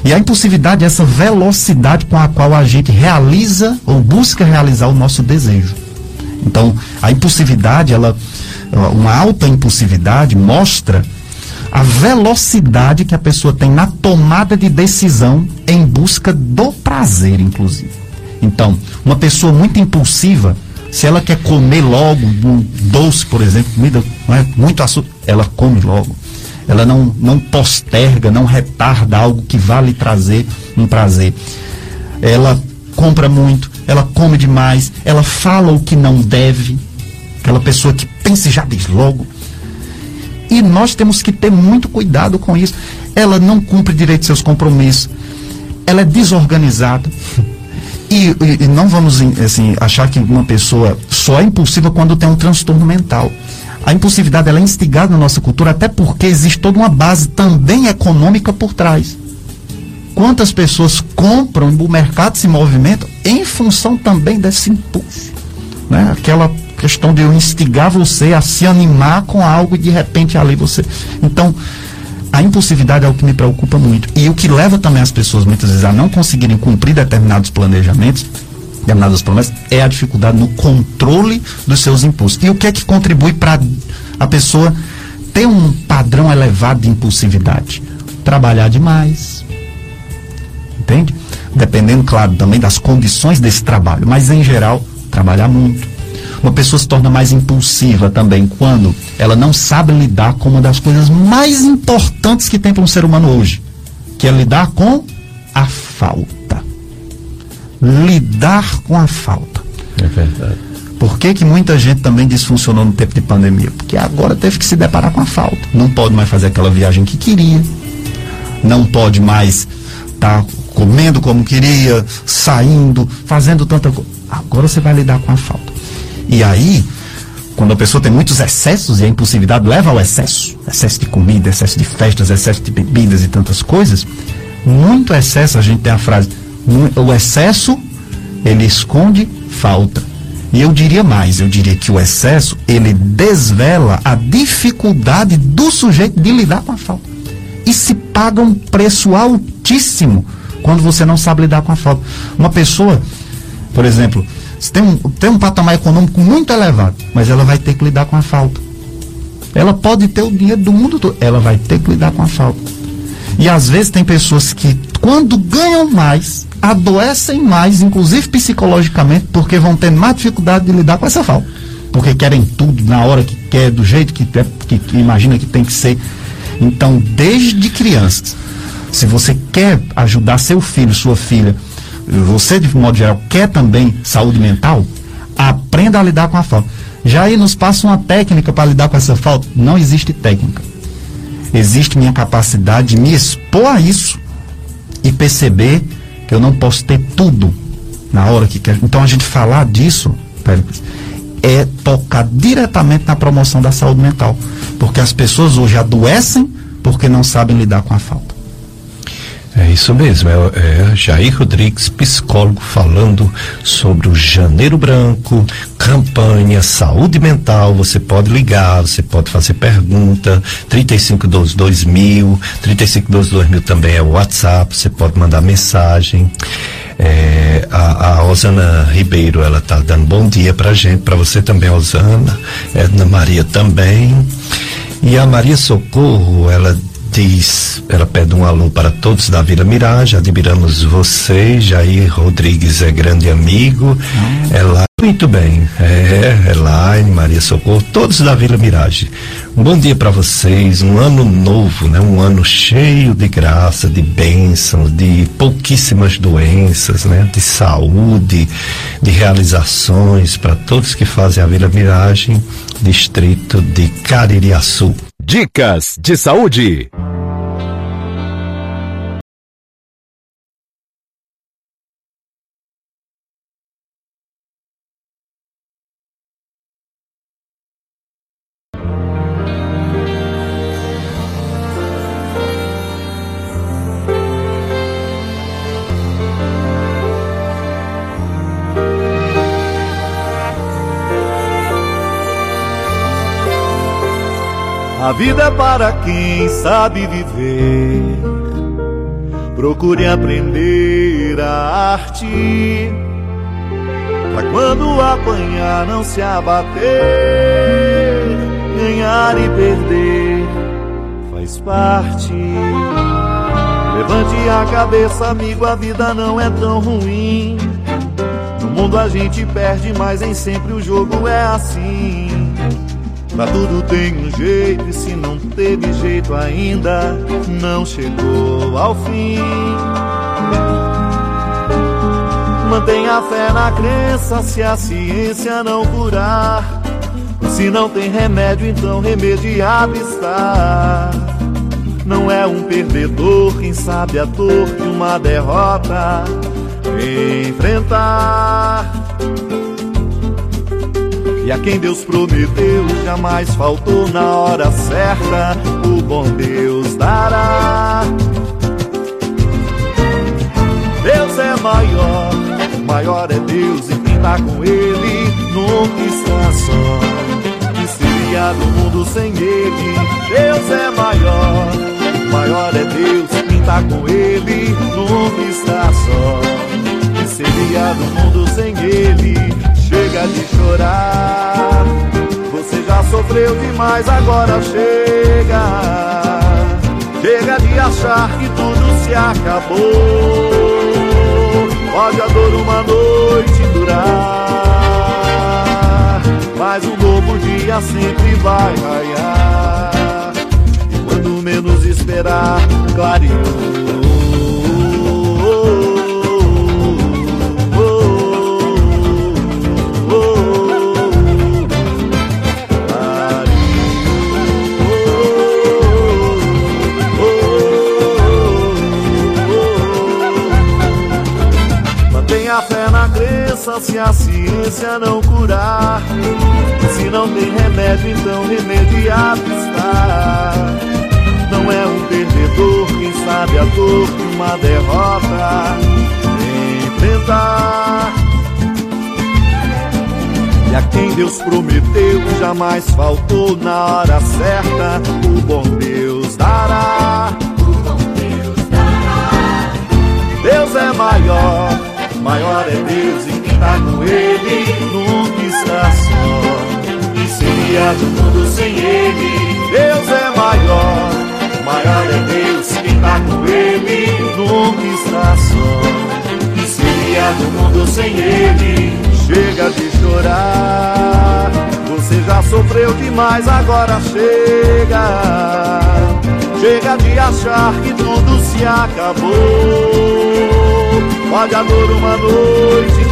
E a impulsividade é essa velocidade com a qual a gente realiza ou busca realizar o nosso desejo. Então, a impulsividade, ela, uma alta impulsividade mostra a velocidade que a pessoa tem na tomada de decisão em busca do prazer, inclusive. Então, uma pessoa muito impulsiva, se ela quer comer logo um doce, por exemplo, comida é, muito açúcar, ela come logo ela não, não posterga, não retarda algo que vale trazer um prazer. Ela compra muito, ela come demais, ela fala o que não deve, aquela pessoa que pensa e já diz logo. E nós temos que ter muito cuidado com isso. Ela não cumpre direito seus compromissos, ela é desorganizada. E, e, e, não vamos assim, achar que uma pessoa só é impulsiva quando tem um transtorno mental a impulsividade ela é instigada na nossa cultura, até porque existe toda uma base também econômica por trás. Quantas pessoas compram, o mercado se movimenta em função também desse impulso. Né? Aquela questão de eu instigar você a se animar com algo e de repente ali você. Então, a impulsividade é o que me preocupa muito. E o que leva também as pessoas muitas vezes a não conseguirem cumprir determinados planejamentos determinadas promessas, é a dificuldade no controle dos seus impulsos. E o que é que contribui para a pessoa ter um padrão elevado de impulsividade? Trabalhar demais. Entende? Dependendo, claro, também das condições desse trabalho, mas em geral, trabalhar muito. Uma pessoa se torna mais impulsiva também quando ela não sabe lidar com uma das coisas mais importantes que tem para um ser humano hoje, que é lidar com a falta lidar com a falta. É verdade. Por que, que muita gente também disfuncionou no tempo de pandemia? Porque agora teve que se deparar com a falta. Não pode mais fazer aquela viagem que queria. Não pode mais estar tá comendo como queria, saindo, fazendo tanta coisa. Agora você vai lidar com a falta. E aí, quando a pessoa tem muitos excessos e a impulsividade leva ao excesso, excesso de comida, excesso de festas, excesso de bebidas e tantas coisas, muito excesso, a gente tem a frase, o excesso ele esconde falta. E eu diria mais, eu diria que o excesso ele desvela a dificuldade do sujeito de lidar com a falta. E se paga um preço altíssimo quando você não sabe lidar com a falta. Uma pessoa, por exemplo, tem um, tem um patamar econômico muito elevado, mas ela vai ter que lidar com a falta. Ela pode ter o dinheiro do mundo todo, ela vai ter que lidar com a falta. E às vezes tem pessoas que, quando ganham mais, adoecem mais, inclusive psicologicamente, porque vão ter mais dificuldade de lidar com essa falta. Porque querem tudo na hora que quer, do jeito que, que, que imagina que tem que ser. Então, desde crianças, se você quer ajudar seu filho, sua filha, você de modo geral quer também saúde mental, aprenda a lidar com a falta. Já aí nos passa uma técnica para lidar com essa falta? Não existe técnica existe minha capacidade de me expor a isso e perceber que eu não posso ter tudo na hora que quer. Então a gente falar disso, é tocar diretamente na promoção da saúde mental. Porque as pessoas hoje adoecem porque não sabem lidar com a falta. É isso mesmo, é, é Jair Rodrigues, psicólogo, falando sobre o Janeiro Branco, campanha, saúde mental. Você pode ligar, você pode fazer pergunta. 3512 2000, 3512 2000 também é o WhatsApp, você pode mandar mensagem. É, a, a Osana Ribeiro, ela tá dando bom dia pra gente, pra você também, Osana. Edna Maria também. E a Maria Socorro, ela diz, ela pede um alô para todos da Vila Mirage, admiramos você, Jair Rodrigues é grande amigo, ah. ela muito bem, é, Elaine, Maria Socorro, todos da Vila Mirage. Um bom dia para vocês, um ano novo, né? Um ano cheio de graça, de bênçãos, de pouquíssimas doenças, né? De saúde, de realizações para todos que fazem a Vila Miragem, distrito de Caririaçu. Dicas de saúde. A vida é para quem sabe viver. Procure aprender a arte. Pra quando apanhar, não se abater. Ganhar e perder faz parte. Levante a cabeça, amigo, a vida não é tão ruim. No mundo a gente perde, mas nem sempre o jogo é assim. Pra tudo tem um jeito e se não teve jeito ainda, não chegou ao fim. Mantenha fé na crença se a ciência não curar. Se não tem remédio, então remediado está. Não é um perdedor quem sabe a dor de uma derrota enfrentar. E a quem Deus prometeu jamais faltou na hora certa, o bom Deus dará. Deus é maior, maior é Deus e quem tá com Ele nunca está só. Que seria do mundo sem Ele? Deus é maior, maior é Deus e quem tá com Ele nunca está só. Que seria do mundo sem Ele? Chega de chorar. Você já sofreu demais, agora chega. Chega de achar que tudo se acabou. Pode a dor uma noite durar. Mas um novo dia sempre vai raiar. E quando menos esperar, clareou. Se a ciência não curar. Se não tem remédio, então remediado está. Não é um perdedor quem sabe a dor de uma derrota enfrentar. E a quem Deus prometeu jamais faltou na hora certa, o bom Deus dará. Deus é maior, maior é Deus está com ele, nunca está só. Que seria do mundo sem ele? Deus é maior, maior é Deus que está com ele, nunca está só. Que seria do mundo sem ele? Chega de chorar, você já sofreu demais, agora chega. Chega de achar que tudo se acabou. Pode a dor uma noite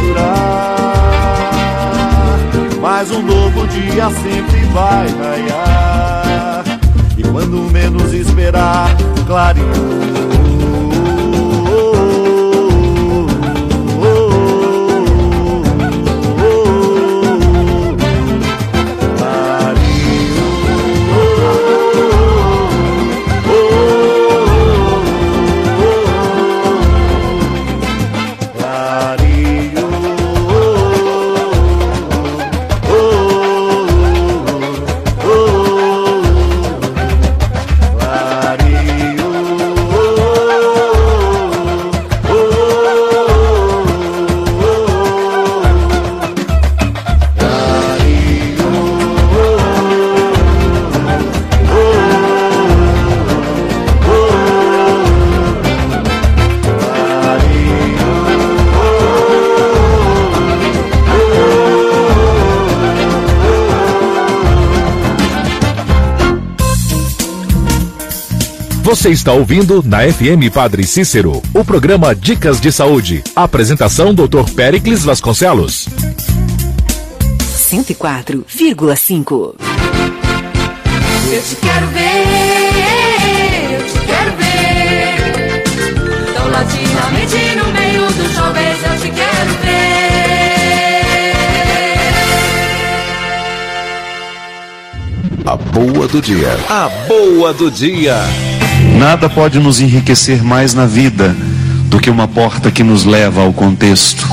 mas um novo dia sempre vai raiar. E quando menos esperar, clareou. Você está ouvindo na FM Padre Cícero, o programa Dicas de Saúde. Apresentação Dr. Pericles Vasconcelos. 104,5 Eu te quero ver, eu te quero ver. Tão latidamente no meio dos jovens, eu te quero ver. A boa do dia. A boa do dia. Nada pode nos enriquecer mais na vida do que uma porta que nos leva ao contexto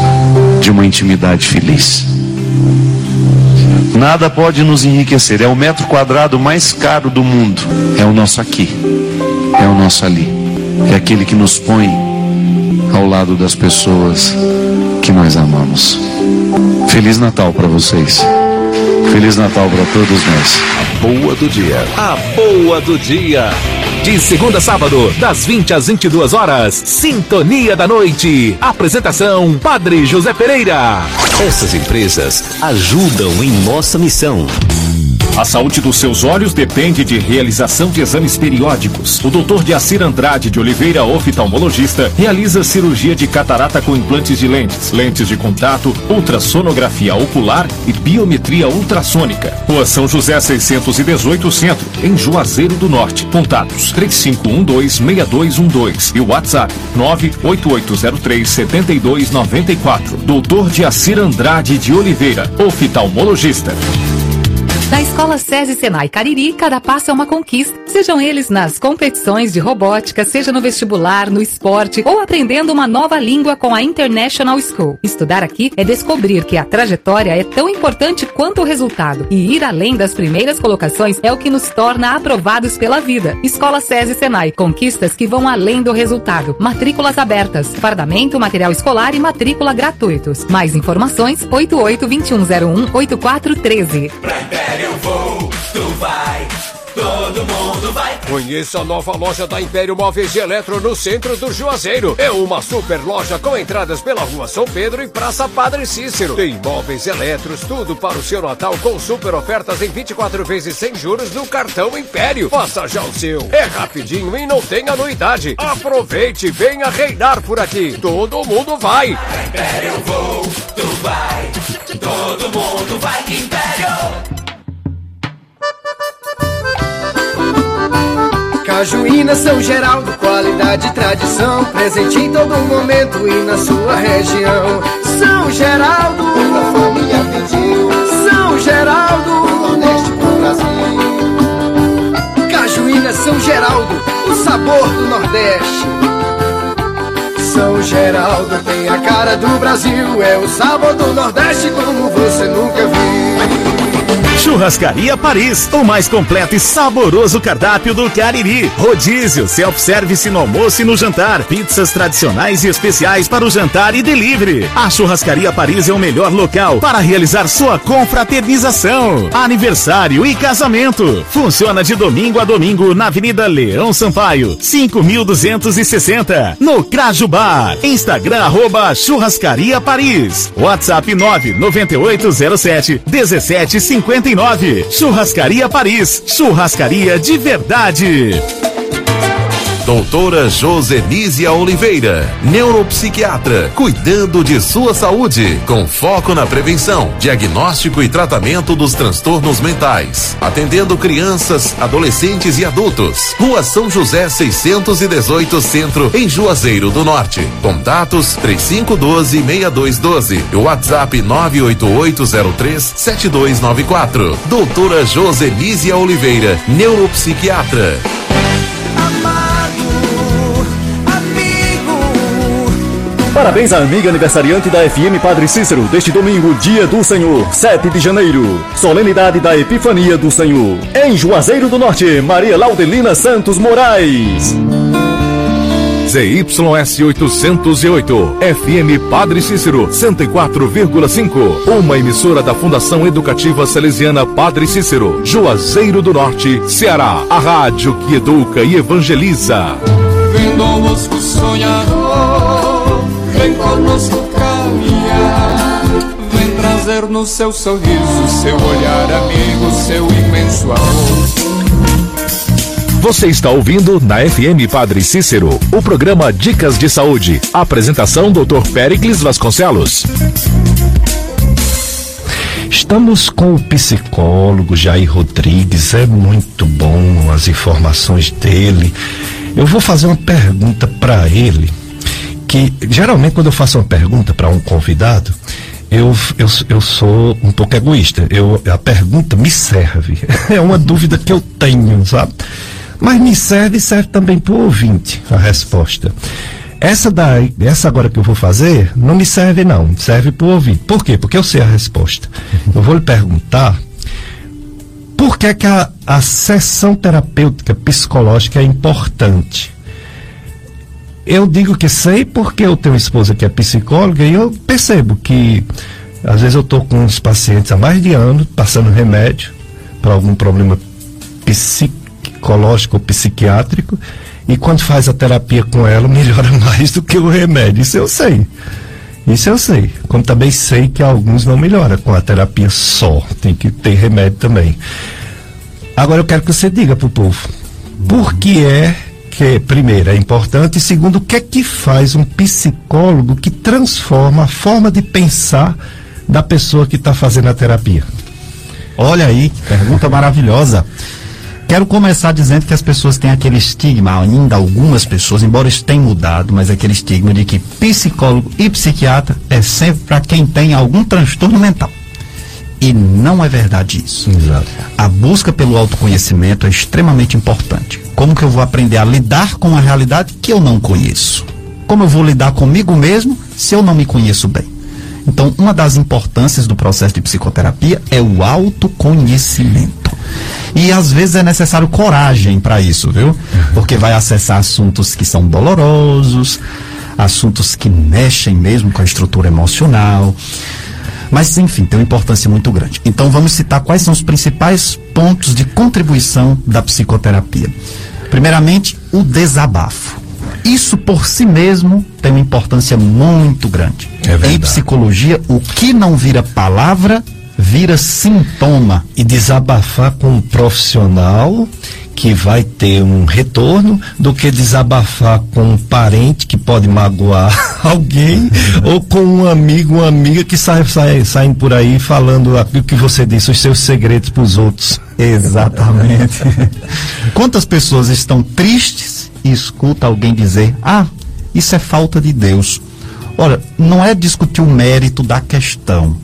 de uma intimidade feliz. Nada pode nos enriquecer. É o metro quadrado mais caro do mundo. É o nosso aqui. É o nosso ali. É aquele que nos põe ao lado das pessoas que nós amamos. Feliz Natal para vocês. Feliz Natal para todos nós. A boa do dia. A boa do dia. De segunda a sábado, das 20 às 22 horas, Sintonia da Noite. Apresentação: Padre José Pereira. Essas empresas ajudam em nossa missão. A saúde dos seus olhos depende de realização de exames periódicos. O Dr. Diacir Andrade de Oliveira, oftalmologista, realiza cirurgia de catarata com implantes de lentes, lentes de contato, ultrassonografia ocular e biometria ultrassônica. Rua São José 618 Centro, em Juazeiro do Norte. Contatos 35126212 e WhatsApp 988037294. Dr. Diacir Andrade de Oliveira, oftalmologista. Na Escola SESI Senai Cariri, cada passo é uma conquista. Sejam eles nas competições de robótica, seja no vestibular, no esporte ou aprendendo uma nova língua com a International School. Estudar aqui é descobrir que a trajetória é tão importante quanto o resultado. E ir além das primeiras colocações é o que nos torna aprovados pela vida. Escola SESI Senai, conquistas que vão além do resultado. Matrículas abertas, fardamento, material escolar e matrícula gratuitos. Mais informações, 8821018413. Eu vou, tu vai, todo mundo vai. Conheça a nova loja da Império Móveis e Eletro no centro do Juazeiro. É uma super loja com entradas pela rua São Pedro e Praça Padre Cícero. Tem móveis eletros, tudo para o seu Natal com super ofertas em 24 vezes sem juros no cartão Império. Faça já o seu. É rapidinho e não tem anuidade. Aproveite, venha reinar por aqui. Todo mundo vai. Império eu vou, tu vai, todo mundo vai. Império. Cajuína São Geraldo, qualidade e tradição, presente em todo momento e na sua região. São Geraldo, a família pediu. São Geraldo, o Nordeste pro Brasil. Cajuína São Geraldo, o sabor do Nordeste. São Geraldo tem a cara do Brasil, é o sabor do Nordeste como você nunca viu. Churrascaria Paris, o mais completo e saboroso cardápio do Cariri. Rodízio, self-service no almoço e no jantar, pizzas tradicionais e especiais para o jantar e delivery. A Churrascaria Paris é o melhor local para realizar sua confraternização, aniversário e casamento. Funciona de domingo a domingo na Avenida Leão Sampaio, 5260, no Crajubá. Instagram arroba Churrascaria Paris. WhatsApp 99807 1759. Churrascaria Paris. Churrascaria de verdade. Doutora Josenísia Oliveira, neuropsiquiatra, cuidando de sua saúde, com foco na prevenção, diagnóstico e tratamento dos transtornos mentais, atendendo crianças, adolescentes e adultos. Rua São José 618 Centro, em Juazeiro do Norte. Contatos 3512-6212 e WhatsApp 98803-7294. Doutora Josenísia Oliveira, neuropsiquiatra. Parabéns à amiga aniversariante da FM Padre Cícero deste domingo, dia do Senhor, 7 de janeiro. Solenidade da Epifania do Senhor. Em Juazeiro do Norte, Maria Laudelina Santos Moraes. ZYS 808, FM Padre Cícero, 104,5. Uma emissora da Fundação Educativa Salesiana Padre Cícero, Juazeiro do Norte, Ceará. A rádio que educa e evangeliza. Vem conosco sonhador, vem conosco caminhar. Vem trazer no seu sorriso, seu olhar amigo, seu imenso amor. Você está ouvindo na FM Padre Cícero, o programa Dicas de Saúde. Apresentação Dr. Pericles Vasconcelos. Estamos com o psicólogo Jair Rodrigues, é muito bom as informações dele. Eu vou fazer uma pergunta para ele, que geralmente quando eu faço uma pergunta para um convidado, eu, eu, eu sou um pouco egoísta. Eu, a pergunta me serve. É uma dúvida que eu tenho, sabe? Mas me serve e serve também para o ouvinte a resposta. Essa daí, essa agora que eu vou fazer, não me serve não, serve para o ouvinte. Por quê? Porque eu sei a resposta. Eu vou lhe perguntar por que, que a, a sessão terapêutica psicológica é importante. Eu digo que sei porque eu tenho uma esposa que é psicóloga e eu percebo que às vezes eu estou com uns pacientes há mais de ano passando remédio para algum problema psicológico ou psiquiátrico e quando faz a terapia com ela melhora mais do que o remédio. Isso eu sei. Isso eu sei. Como também sei que alguns não melhoram com a terapia só. Tem que ter remédio também. Agora eu quero que você diga para o povo por que é que, primeiro, é importante, e segundo, o que é que faz um psicólogo que transforma a forma de pensar da pessoa que está fazendo a terapia? Olha aí, que pergunta maravilhosa. Quero começar dizendo que as pessoas têm aquele estigma, ainda algumas pessoas, embora isso tenha mudado, mas aquele estigma de que psicólogo e psiquiatra é sempre para quem tem algum transtorno mental. E não é verdade isso. Exato. A busca pelo autoconhecimento é extremamente importante. Como que eu vou aprender a lidar com a realidade que eu não conheço? Como eu vou lidar comigo mesmo se eu não me conheço bem? Então, uma das importâncias do processo de psicoterapia é o autoconhecimento. E às vezes é necessário coragem para isso, viu? Porque vai acessar assuntos que são dolorosos, assuntos que mexem mesmo com a estrutura emocional. Mas, enfim, tem uma importância muito grande. Então, vamos citar quais são os principais pontos de contribuição da psicoterapia. Primeiramente, o desabafo. Isso por si mesmo tem uma importância muito grande. É em psicologia, o que não vira palavra vira sintoma. E desabafar com um profissional que vai ter um retorno do que desabafar com um parente que pode magoar alguém ou com um amigo, uma amiga que sai, sai, saem por aí falando aquilo que você disse, os seus segredos para os outros. Exatamente. Quantas pessoas estão tristes e escuta alguém dizer: "Ah, isso é falta de Deus". Olha, não é discutir o mérito da questão,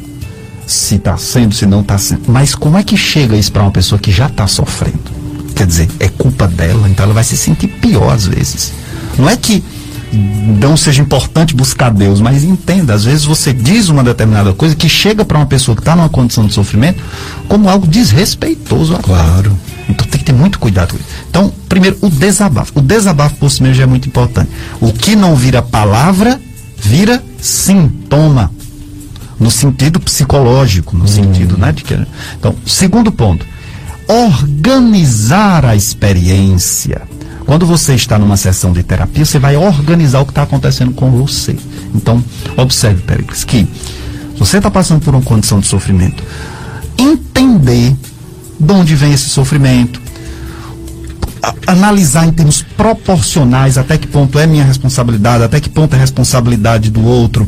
se está sendo, se não está sendo, mas como é que chega isso para uma pessoa que já está sofrendo? Quer dizer, é culpa dela, então ela vai se sentir pior às vezes. Não é que não seja importante buscar Deus, mas entenda, às vezes você diz uma determinada coisa que chega para uma pessoa que está numa condição de sofrimento como algo desrespeitoso. Claro. Então tem que ter muito cuidado com isso. Então, primeiro, o desabafo. O desabafo por si mesmo já é muito importante. O que não vira palavra, vira sintoma. No sentido psicológico, no sentido, né? De que, então, segundo ponto, organizar a experiência. Quando você está numa sessão de terapia, você vai organizar o que está acontecendo com você. Então, observe, Pericles, que você está passando por uma condição de sofrimento, entender de onde vem esse sofrimento, analisar em termos proporcionais até que ponto é minha responsabilidade, até que ponto é responsabilidade do outro,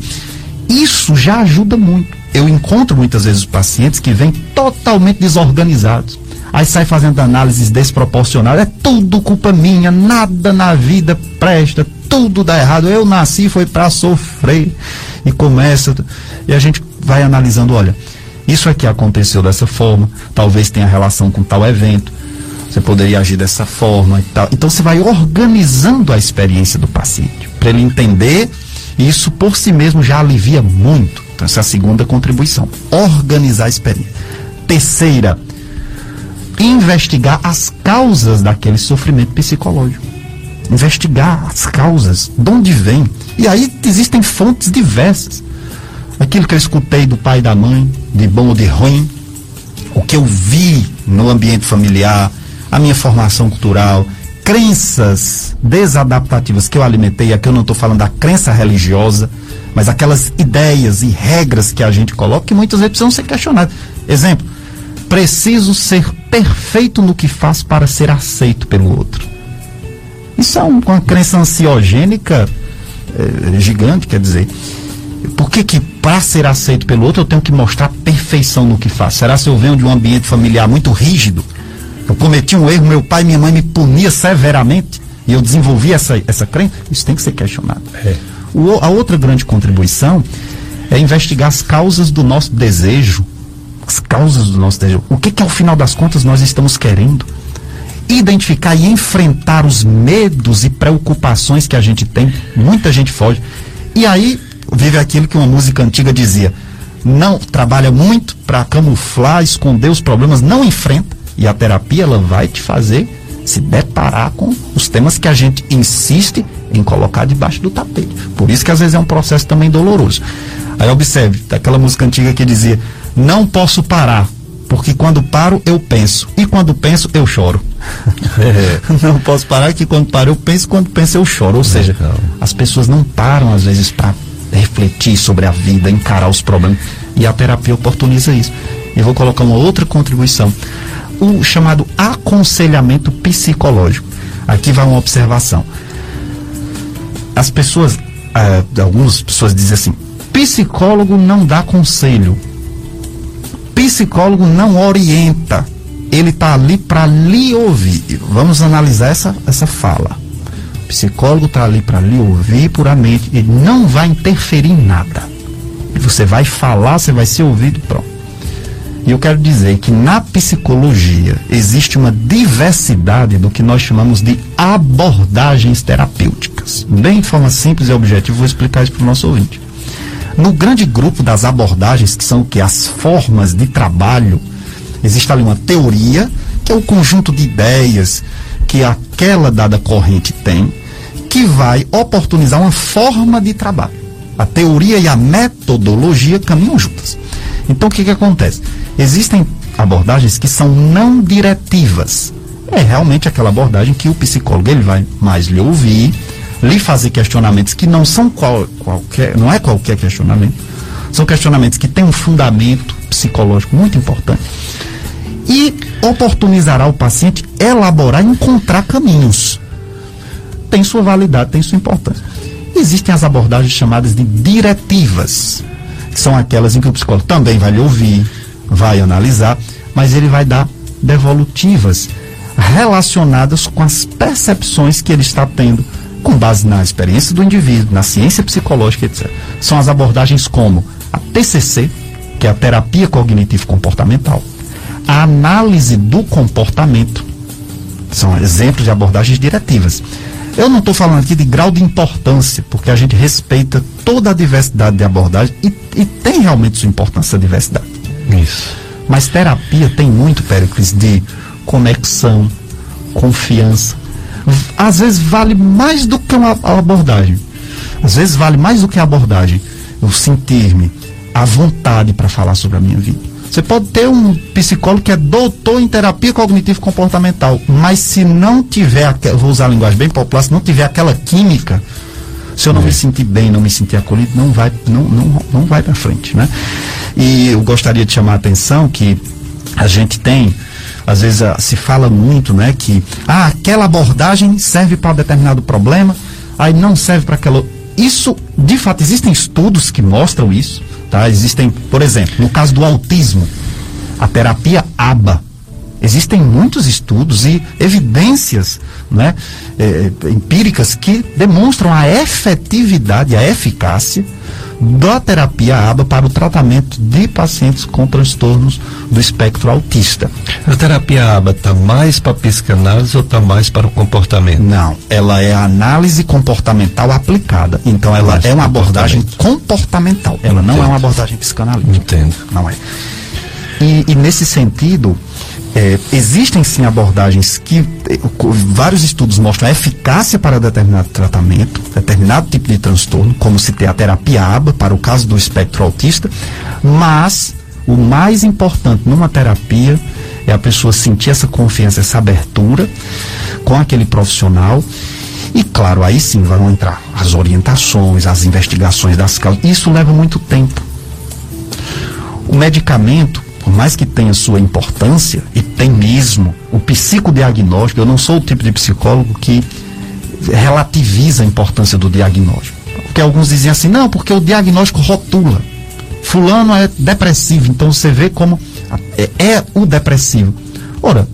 isso já ajuda muito. Eu encontro muitas vezes pacientes que vêm totalmente desorganizados. Aí sai fazendo análises desproporcionais. É tudo culpa minha, nada na vida presta, tudo dá errado. Eu nasci foi para sofrer. E começa. E a gente vai analisando, olha, isso aqui aconteceu dessa forma, talvez tenha relação com tal evento. Você poderia agir dessa forma e tal. Então você vai organizando a experiência do paciente para ele entender e isso por si mesmo já alivia muito. Então essa é a segunda contribuição. Organizar a experiência. Terceira, investigar as causas daquele sofrimento psicológico. Investigar as causas, de onde vem. E aí existem fontes diversas. Aquilo que eu escutei do pai e da mãe, de bom ou de ruim, o que eu vi no ambiente familiar, a minha formação cultural, crenças desadaptativas que eu alimentei, aqui eu não estou falando da crença religiosa, mas aquelas ideias e regras que a gente coloca que muitas vezes precisam ser questionadas. Exemplo, preciso ser perfeito no que faz para ser aceito pelo outro. Isso é um- uma crença ansiogênica eh, gigante, quer dizer. Por que que para ser aceito pelo outro eu tenho que mostrar perfeição no que faço? Será se eu venho de um ambiente familiar muito rígido? Eu cometi um erro, meu pai e minha mãe me punia severamente e eu desenvolvi essa, essa crença? Isso tem que ser questionado. O- a outra grande contribuição é investigar as causas do nosso desejo. As causas do nosso desejo. O que que ao final das contas nós estamos querendo? Identificar e enfrentar os medos e preocupações que a gente tem. Muita gente foge. E aí vive aquilo que uma música antiga dizia: não trabalha muito para camuflar, esconder os problemas, não enfrenta. E a terapia ela vai te fazer se deparar com os temas que a gente insiste em colocar debaixo do tapete. Por isso que às vezes é um processo também doloroso. Aí observe, aquela música antiga que dizia: Não posso parar, porque quando paro eu penso, e quando penso eu choro. não posso parar, que quando paro eu penso, quando penso eu choro. Ou seja, as pessoas não param às vezes para refletir sobre a vida, encarar os problemas. E a terapia oportuniza isso. Eu vou colocar uma outra contribuição. O chamado aconselhamento psicológico. Aqui vai uma observação. As pessoas, ah, algumas pessoas dizem assim: psicólogo não dá conselho, psicólogo não orienta, ele está ali para lhe ouvir. Vamos analisar essa, essa fala. O psicólogo está ali para lhe ouvir puramente, ele não vai interferir em nada. Você vai falar, você vai ser ouvido, pronto. E eu quero dizer que na psicologia existe uma diversidade do que nós chamamos de abordagens terapêuticas. Bem de forma simples e objetiva, vou explicar isso para o nosso ouvinte. No grande grupo das abordagens, que são que? As formas de trabalho, existe ali uma teoria, que é o conjunto de ideias que aquela dada corrente tem, que vai oportunizar uma forma de trabalho. A teoria e a metodologia caminham juntas. Então o que, que acontece? Existem abordagens que são não diretivas. É realmente aquela abordagem que o psicólogo ele vai mais lhe ouvir, lhe fazer questionamentos que não são qual, qualquer, não é qualquer questionamento, são questionamentos que têm um fundamento psicológico muito importante e oportunizará o paciente elaborar encontrar caminhos. Tem sua validade, tem sua importância. Existem as abordagens chamadas de diretivas, que são aquelas em que o psicólogo também vai lhe ouvir, vai analisar, mas ele vai dar devolutivas relacionadas com as percepções que ele está tendo com base na experiência do indivíduo, na ciência psicológica, etc. São as abordagens como a TCC, que é a terapia cognitivo comportamental, a análise do comportamento, são exemplos de abordagens diretivas. Eu não estou falando aqui de grau de importância, porque a gente respeita toda a diversidade de abordagem e, e tem realmente sua importância a diversidade. Isso. Mas terapia tem muito, Péricles, de conexão, confiança. Às vezes vale mais do que uma abordagem. Às vezes vale mais do que a abordagem. Eu sentir-me à vontade para falar sobre a minha vida. Você pode ter um psicólogo que é doutor em terapia cognitivo comportamental, mas se não tiver, vou usar a linguagem bem popular, se não tiver aquela química, se eu não me sentir bem, não me sentir acolhido, não vai, não, não, não vai para frente, né? E eu gostaria de chamar a atenção que a gente tem, às vezes ah, se fala muito, né, que ah, aquela abordagem serve para determinado problema, aí não serve para aquela. Isso, de fato, existem estudos que mostram isso, tá? Existem, por exemplo, no caso do autismo, a terapia ABA. Existem muitos estudos e evidências né, eh, empíricas que demonstram a efetividade, a eficácia da terapia ABA para o tratamento de pacientes com transtornos do espectro autista. A terapia ABA está mais para psicanálise ou está mais para o comportamento? Não, ela é a análise comportamental aplicada. Então ela Mais é uma abordagem comportamental. Ela não é Entendo. uma abordagem psicanalítica. Entendo. Não é. E, e nesse sentido, é, existem sim abordagens que eh, vários estudos mostram a eficácia para determinado tratamento, determinado tipo de transtorno, como se tem a terapia ABA para o caso do espectro autista, mas o mais importante numa terapia é a pessoa sentir essa confiança, essa abertura com aquele profissional. E claro, aí sim vão entrar as orientações, as investigações das causas. Isso leva muito tempo. O medicamento, por mais que tenha sua importância, e tem mesmo, o psicodiagnóstico, eu não sou o tipo de psicólogo que relativiza a importância do diagnóstico. Porque alguns dizem assim, não, porque o diagnóstico rotula. Fulano é depressivo, então você vê como é, é o depressivo. Ora,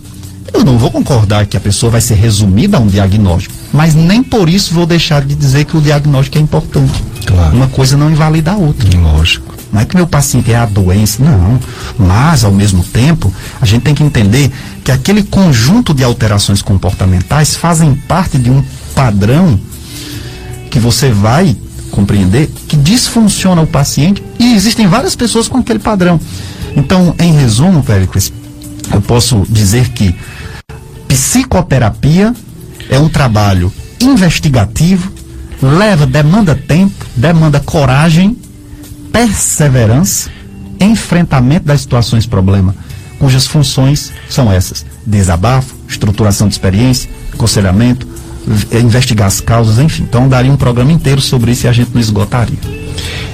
eu não vou concordar que a pessoa vai ser resumida a um diagnóstico, mas nem por isso vou deixar de dizer que o diagnóstico é importante. Claro. Uma coisa não invalida a outra. Lógico. Não é que meu paciente é a doença, não. Mas, ao mesmo tempo, a gente tem que entender que aquele conjunto de alterações comportamentais fazem parte de um padrão que você vai compreender que disfunciona o paciente e existem várias pessoas com aquele padrão. Então, em resumo, Péricles, eu posso dizer que psicoterapia é um trabalho investigativo, leva, demanda tempo, demanda coragem, perseverança, enfrentamento das situações problema, cujas funções são essas: desabafo, estruturação de experiência, aconselhamento, investigar as causas, enfim. Então daria um programa inteiro sobre isso e a gente não esgotaria.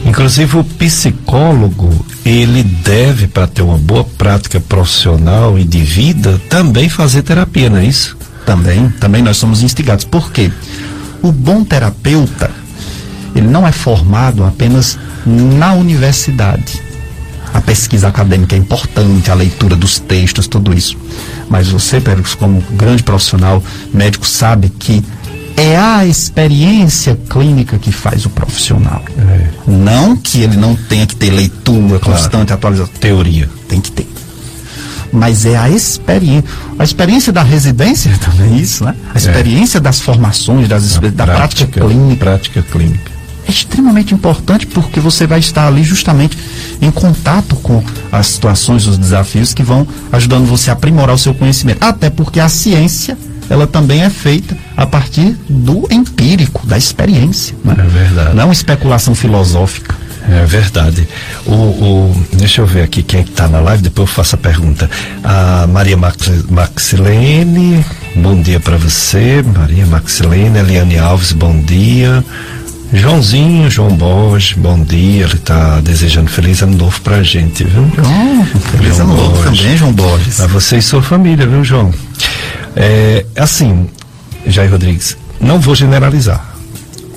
Inclusive o psicólogo, ele deve, para ter uma boa prática profissional e de vida, também fazer terapia, não é isso? Também, também nós somos instigados. Por quê? O bom terapeuta, ele não é formado apenas na universidade. A pesquisa acadêmica é importante, a leitura dos textos, tudo isso. Mas você, Pérez, como grande profissional médico, sabe que é a experiência clínica que faz o profissional. É. Não que ele não tenha que ter leitura Claro. constante, atualização. Teoria. Tem que ter. Mas é a experiência. A experiência da residência também é isso, né? A experiência das formações, das, da prática, clínica. Prática clínica. É extremamente importante porque você vai estar ali justamente em contato com as situações, os desafios que vão ajudando você a aprimorar o seu conhecimento. Até porque a ciência, ela também é feita a partir do empírico, da experiência. Né? É verdade. Não especulação filosófica. É verdade. O, o- deixa eu ver aqui quem é que está na live, depois eu faço a pergunta. A Maria Max, Maxilene, bom dia para você. Maria Maxilene, Eliane Alves, bom dia. Joãozinho, João Borges, bom dia. Ele está desejando feliz ano novo pra gente, viu? Oh, feliz ano novo também, João Borges. Pra você e sua família, viu, João? É, assim, Jair Rodrigues, não vou generalizar,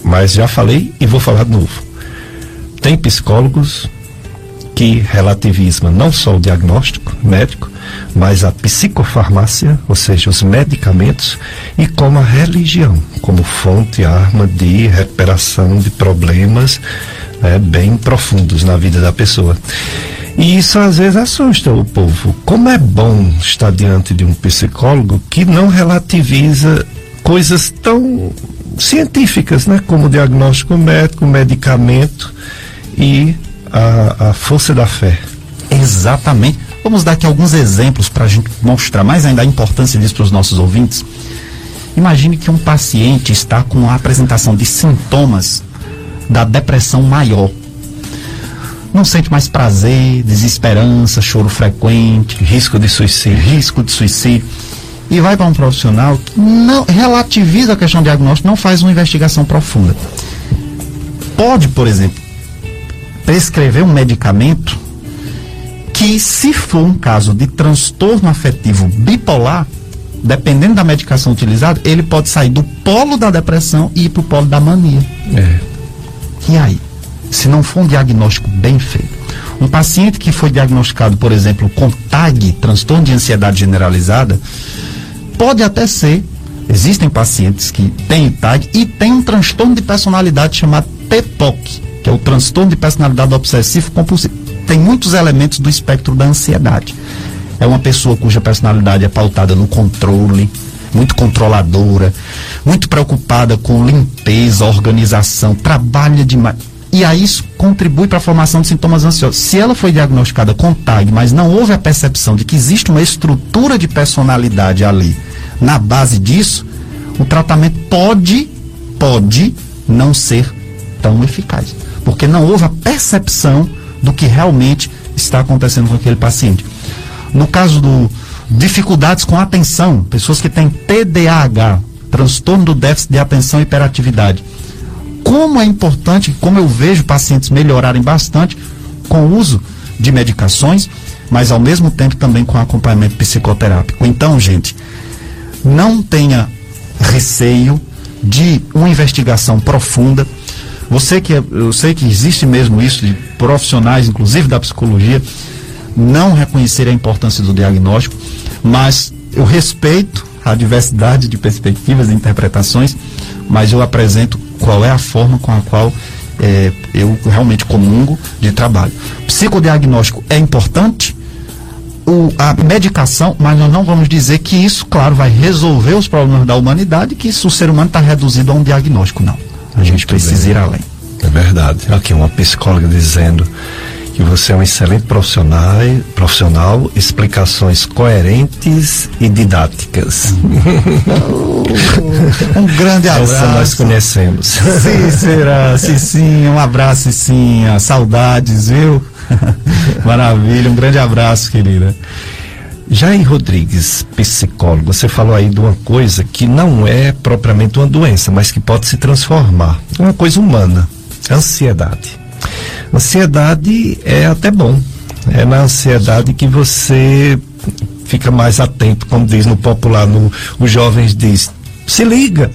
mas já falei e vou falar de novo. Tem psicólogos que relativizam não só o diagnóstico médico, mas a psicofarmácia, ou seja, os medicamentos, e como a religião, como fonte, arma de recuperação de problemas né, bem profundos na vida da pessoa. E isso às vezes assusta o povo. Como é bom estar diante de um psicólogo que não relativiza coisas tão científicas, né? Como diagnóstico médico, medicamento e a, a força da fé. Exatamente. Vamos dar aqui alguns exemplos para a gente mostrar mais ainda a importância disso para os nossos ouvintes. Imagine que um paciente está com a apresentação de sintomas da depressão maior. Não sente mais prazer, desesperança, choro frequente, risco de suicídio, risco de suicídio. E vai para um profissional que não relativiza a questão diagnóstica, não faz uma investigação profunda. Pode, por exemplo, prescrever um medicamento que, se for um caso de transtorno afetivo bipolar, dependendo da medicação utilizada, ele pode sair do polo da depressão e ir para o polo da mania. É. E aí? Se não for um diagnóstico bem feito. Um paciente que foi diagnosticado, por exemplo, com TAG, transtorno de ansiedade generalizada, pode até ser. Existem pacientes que têm TAG e têm um transtorno de personalidade chamado TPOC, que é o transtorno de personalidade obsessivo compulsivo. Tem muitos elementos do espectro da ansiedade. É uma pessoa cuja personalidade é pautada no controle, muito controladora, muito preocupada com limpeza, organização, trabalha demais. E aí isso contribui para a formação de sintomas ansiosos. Se ela foi diagnosticada com TAG, mas não houve a percepção de que existe uma estrutura de personalidade ali, na base disso, o tratamento pode, pode não ser tão eficaz. Porque não houve a percepção do que realmente está acontecendo com aquele paciente. No caso do dificuldades com atenção, pessoas que têm TDAH, transtorno do déficit de atenção e hiperatividade. Como é importante, como eu vejo pacientes melhorarem bastante com o uso de medicações, mas ao mesmo tempo também com acompanhamento psicoterápico. Então, gente, não tenha receio de uma investigação profunda. Você que é, eu sei que existe mesmo isso de profissionais, inclusive da psicologia, não reconhecer a importância do diagnóstico, mas eu respeito a diversidade de perspectivas e interpretações, mas eu apresento qual é a forma com a qual é, eu realmente comungo de trabalho. Psicodiagnóstico é importante, o, a medicação, mas nós não vamos dizer que isso, claro, vai resolver os problemas da humanidade, que isso, o ser humano está reduzido a um diagnóstico. Não. A gente precisa bem. ir além. É verdade. Aqui uma psicóloga dizendo que você é um excelente profissional, profissional explicações coerentes e didáticas. um grande abraço. Essa nós conhecemos. Sim, será, sim, sim, um abraço, sim, saudades, viu? Maravilha, um grande abraço, querida. Jair Rodrigues, psicólogo, você falou aí de uma coisa que não é propriamente uma doença, mas que pode se transformar. É uma coisa humana, ansiedade. Ansiedade é até bom. É na ansiedade que você fica mais atento, como diz no popular, no, os jovens diz, se liga.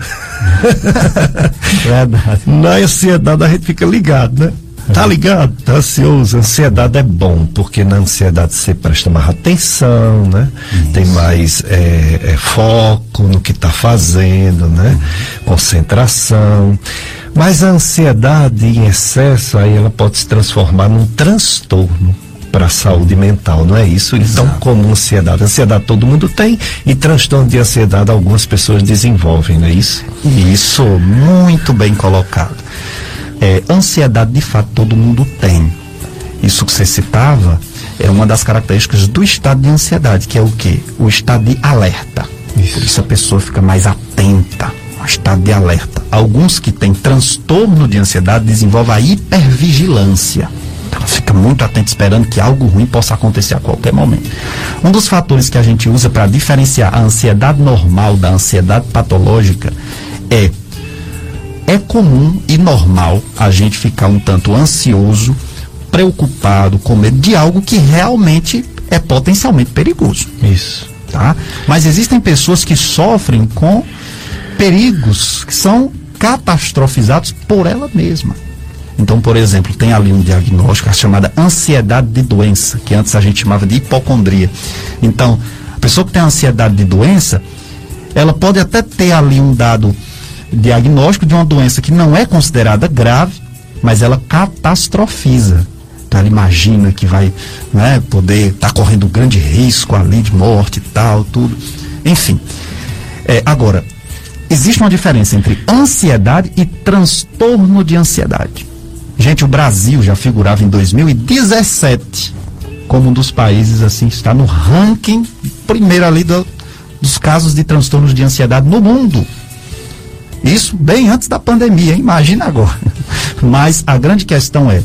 Verdade. Na ansiedade a gente fica ligado, né? Tá ligado? Tá ansioso. Ansiedade é bom, porque na ansiedade você presta mais atenção, né? Isso. Tem mais é, é, foco no que tá fazendo, né? Concentração. Mas a ansiedade em excesso, aí ela pode se transformar num transtorno para a saúde mental, não é isso? Então, como ansiedade, ansiedade todo mundo tem e transtorno de ansiedade algumas pessoas desenvolvem, não é isso? Isso, muito bem colocado. É, ansiedade, de fato, todo mundo tem. Isso que você citava é uma das características do estado de ansiedade, que é o quê? O estado de alerta. Isso. Por isso a pessoa fica mais atenta, um estado de alerta. Alguns que têm transtorno de ansiedade desenvolvem a hipervigilância. Então fica muito atento esperando que algo ruim possa acontecer a qualquer momento. Um dos fatores que a gente usa para diferenciar a ansiedade normal da ansiedade patológica é é comum e normal a gente ficar um tanto ansioso, preocupado, com medo de algo que realmente é potencialmente perigoso. Isso. Tá? Mas existem pessoas que sofrem com perigos que são catastrofizados por ela mesma. Então, por exemplo, tem ali um diagnóstico, a chamada ansiedade de doença, que antes a gente chamava de hipocondria. Então, a pessoa que tem ansiedade de doença, ela pode até ter ali um dado diagnóstico de uma doença que não é considerada grave, mas ela catastrofiza. Então ela imagina que vai né, poder estar tá correndo grande risco ali de morte e tal, tudo. Enfim. É, agora, existe uma diferença entre ansiedade e transtorno de ansiedade. Gente, o Brasil já figurava em 2017 como um dos países assim está no ranking primeiro ali do, dos casos de transtornos de ansiedade no mundo. Isso bem antes da pandemia, imagina agora. Mas a grande questão é,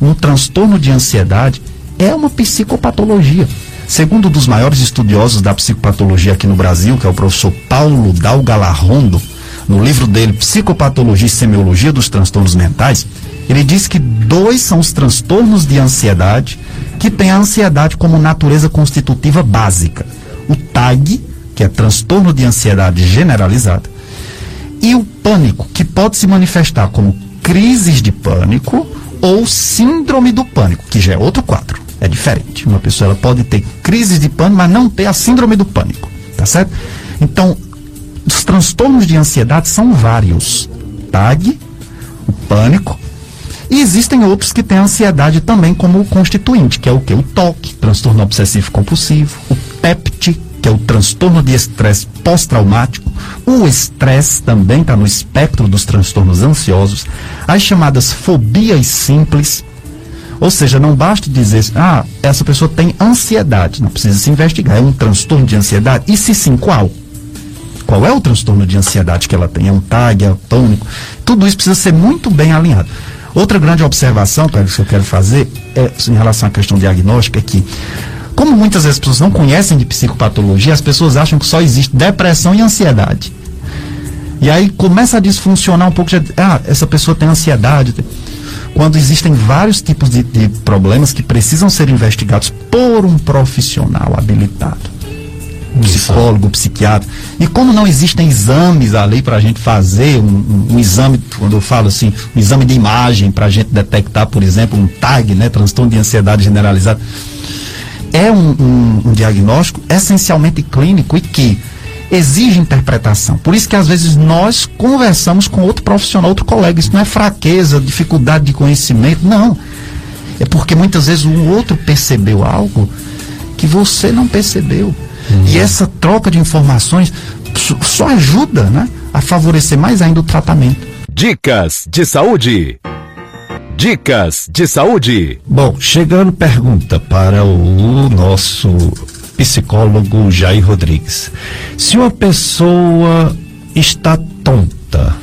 um transtorno de ansiedade é uma psicopatologia. Segundo um dos maiores estudiosos da psicopatologia aqui no Brasil, que é o professor Paulo Dalgalarrondo, no livro dele Psicopatologia e Semiologia dos Transtornos Mentais, ele diz que dois são os transtornos de ansiedade que têm a ansiedade como natureza constitutiva básica. O TAG, que é transtorno de ansiedade generalizada, e o pânico, que pode se manifestar como crises de pânico ou síndrome do pânico, que já é outro quadro. É diferente. Uma pessoa ela pode ter crises de pânico, mas não ter a síndrome do pânico. Tá certo? Então, os transtornos de ansiedade são vários. TAG, o pânico, e existem outros que têm ansiedade também como constituinte, que é o que? O TOC, transtorno obsessivo compulsivo, o PEPT, que é o transtorno de estresse pós-traumático. O estresse também está no espectro dos transtornos ansiosos. As chamadas fobias simples. Ou seja, não basta dizer, ah, essa pessoa tem ansiedade. Não precisa se investigar. É um transtorno de ansiedade? E se sim, qual? Qual é o transtorno de ansiedade que ela tem? É um TAG, é um pânico? Tudo isso precisa ser muito bem alinhado. Outra grande observação, que eu quero fazer, é, em relação à questão diagnóstica, é que como muitas vezes as pessoas não conhecem de psicopatologia, as pessoas acham que só existe depressão e ansiedade. E aí começa a disfuncionar um pouco. De, ah, essa pessoa tem ansiedade. quando existem vários tipos de, de problemas que precisam ser investigados por um profissional habilitado. Um psicólogo, psiquiatra. E como não existem exames ali para a gente fazer, um, um, um exame, quando eu falo assim, um exame de imagem para a gente detectar, por exemplo, um TAG, né, transtorno de ansiedade generalizada, é um, um, um diagnóstico essencialmente clínico e que exige interpretação. Por isso que às vezes nós conversamos com outro profissional, outro colega. Isso não é fraqueza, dificuldade de conhecimento, não. É porque muitas vezes o outro percebeu algo que você não percebeu. E essa troca de informações só- só ajuda né, a favorecer mais ainda o tratamento. Dicas de saúde. Dicas de saúde. Bom, chegando pergunta para o nosso psicólogo Jair Rodrigues. Se uma pessoa está tonta,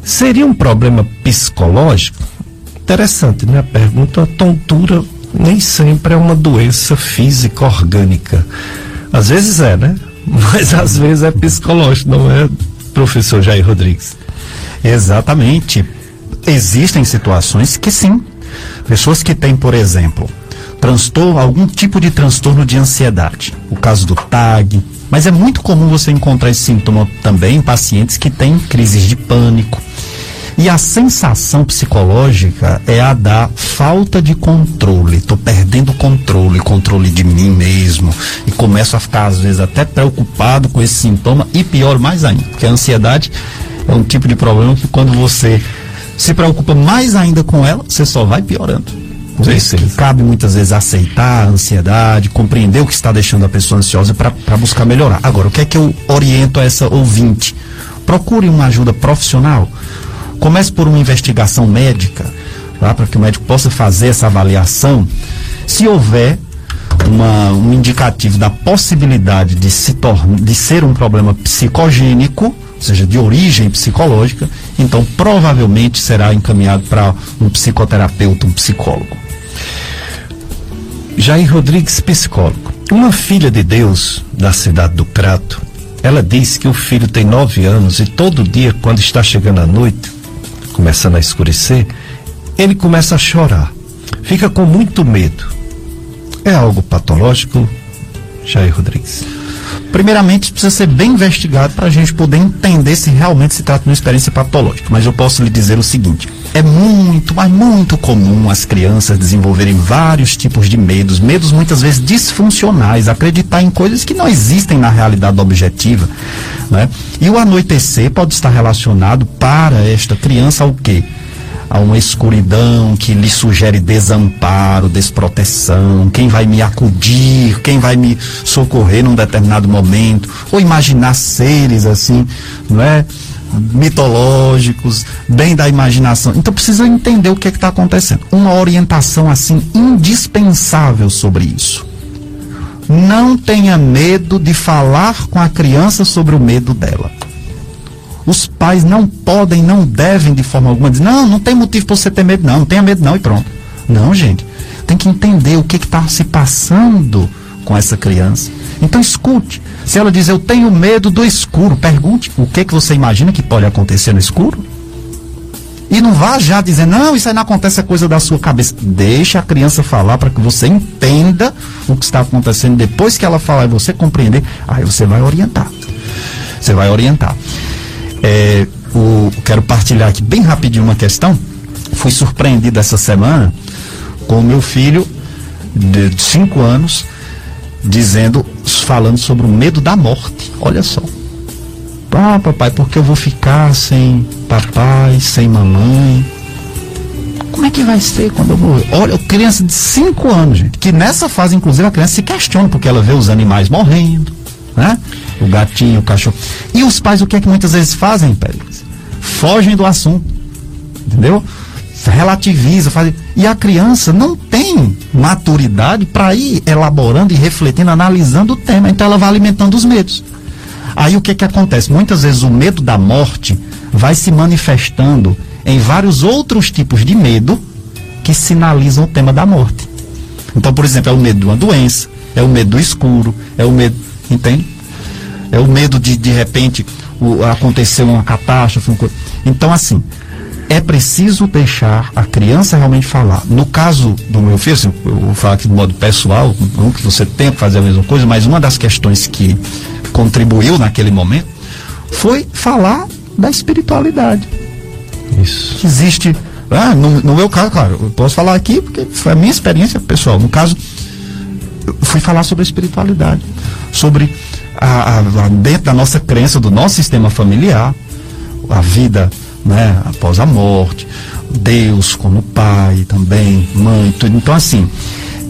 seria um problema psicológico? Interessante, né? A pergunta, a tontura nem sempre é uma doença física orgânica. Às vezes é, né? Mas às vezes é psicológico, não é, professor Jair Rodrigues? Exatamente. Existem situações que sim. Pessoas que têm, por exemplo, transtorno, algum tipo de transtorno de ansiedade. O caso do TAG. Mas é muito comum você encontrar esse sintoma também em pacientes que têm crises de pânico. E a sensação psicológica é a da falta de controle. Estou perdendo controle, controle de mim mesmo. E começo a ficar, às vezes, até preocupado com esse sintoma. E pior mais ainda, porque a ansiedade é um tipo de problema que quando você se preocupa mais ainda com ela, você só vai piorando. Por isso que cabe muitas vezes aceitar a ansiedade, compreender o que está deixando a pessoa ansiosa para buscar melhorar. Agora, o que é que eu oriento a essa ouvinte? Procure uma ajuda profissional. Comece por uma investigação médica, tá? para que o médico possa fazer essa avaliação. Se houver uma- um indicativo da possibilidade de, se tornar, de ser um problema psicogênico, ou seja, de origem psicológica, então provavelmente será encaminhado para um psicoterapeuta, um psicólogo. Jair Rodrigues, psicólogo. Uma filha de Deus da cidade do Crato, ela diz que o filho tem nove anos e todo dia, quando está chegando a noite, começando a escurecer, ele começa a chorar. Fica com muito medo. É algo patológico, Jair Rodrigues? Primeiramente, precisa ser bem investigado para a gente poder entender se realmente se trata de uma experiência patológica. Mas eu posso lhe dizer o seguinte: é muito, mas muito comum as crianças desenvolverem vários tipos de medos, medos muitas vezes disfuncionais, acreditar em coisas que não existem na realidade objetiva. Né? E o anoitecer pode estar relacionado para esta criança ao quê? A uma escuridão que lhe sugere desamparo, desproteção, quem vai me acudir, quem vai me socorrer num determinado momento, ou imaginar seres assim, não é? mitológicos, bem da imaginação. Então precisa entender o que é está acontecendo. Uma orientação assim indispensável sobre isso. Não tenha medo de falar com a criança sobre o medo dela. Os pais não podem, não devem de forma alguma dizer, não, não tem motivo para você ter medo, não, não tenha medo não e pronto. Não, gente. Tem que entender o que está se passando com essa criança. Então escute. Se ela diz, eu tenho medo do escuro, pergunte o que, que você imagina que pode acontecer no escuro. E não vá já dizer, não, isso aí não acontece, é coisa da sua cabeça. Deixa a criança falar para que você entenda o que está acontecendo. Depois que ela falar e você compreender, aí você vai orientar. Você vai orientar. É, o, quero partilhar aqui bem rapidinho uma questão. Fui surpreendido essa semana com o meu filho de 5 anos dizendo, falando sobre o medo da morte. Olha só. Ah, papai, porque eu vou ficar sem papai, sem mamãe? Como é que vai ser quando eu morrer? Olha, criança de 5 anos, gente, que nessa fase, inclusive, a criança se questiona, porque ela vê os animais morrendo, né? O gatinho, o cachorro. E os pais, o que é que muitas vezes fazem, Pérez? Fogem do assunto. Entendeu? Relativiza, faz... E a criança não tem maturidade para ir elaborando e refletindo, analisando o tema. Então ela vai alimentando os medos. Aí o que que acontece? Muitas vezes o medo da morte vai se manifestando em vários outros tipos de medo que sinalizam o tema da morte. Então, por exemplo, é o medo de uma doença, é o medo do escuro, é o medo, entende? É o medo de de repente o, acontecer uma catástrofe. uma. Então, assim, é preciso deixar a criança realmente falar. No caso do meu filho, assim, eu vou falar aqui de modo pessoal, não que você tenha que fazer a mesma coisa, mas uma das questões que contribuiu naquele momento foi falar da espiritualidade. Isso. Que existe. Ah, no, no meu caso, claro, eu posso falar aqui porque foi a minha experiência pessoal. No caso, eu fui falar sobre a espiritualidade, sobre a, a, dentro da nossa crença, do nosso sistema familiar, a vida né, após a morte, Deus como pai também, mãe, tudo. Então, assim,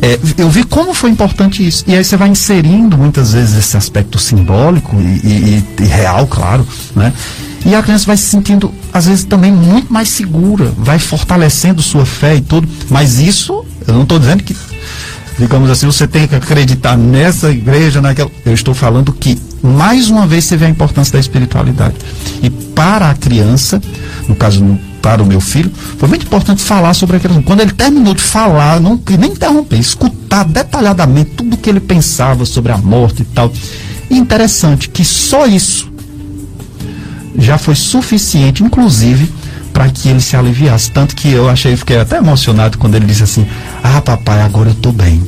é, eu vi como foi importante isso. E aí você vai inserindo muitas vezes esse aspecto simbólico e, e- e real, claro, né? E a criança vai se sentindo, às vezes, também muito mais segura, vai fortalecendo sua fé e tudo. Mas isso, eu não estou dizendo que digamos assim, você tem que acreditar nessa igreja, naquela. Eu estou falando que, mais uma vez, você vê a importância da espiritualidade. E para a criança, no caso, para o meu filho, foi muito importante falar sobre aquilo. Quando ele terminou de falar, não nem interromper, escutar detalhadamente tudo que ele pensava sobre a morte e tal. E interessante que só isso já foi suficiente, inclusive, para que ele se aliviasse. Tanto que eu achei, fiquei até emocionado quando ele disse assim: Ah, papai, agora eu tô bem.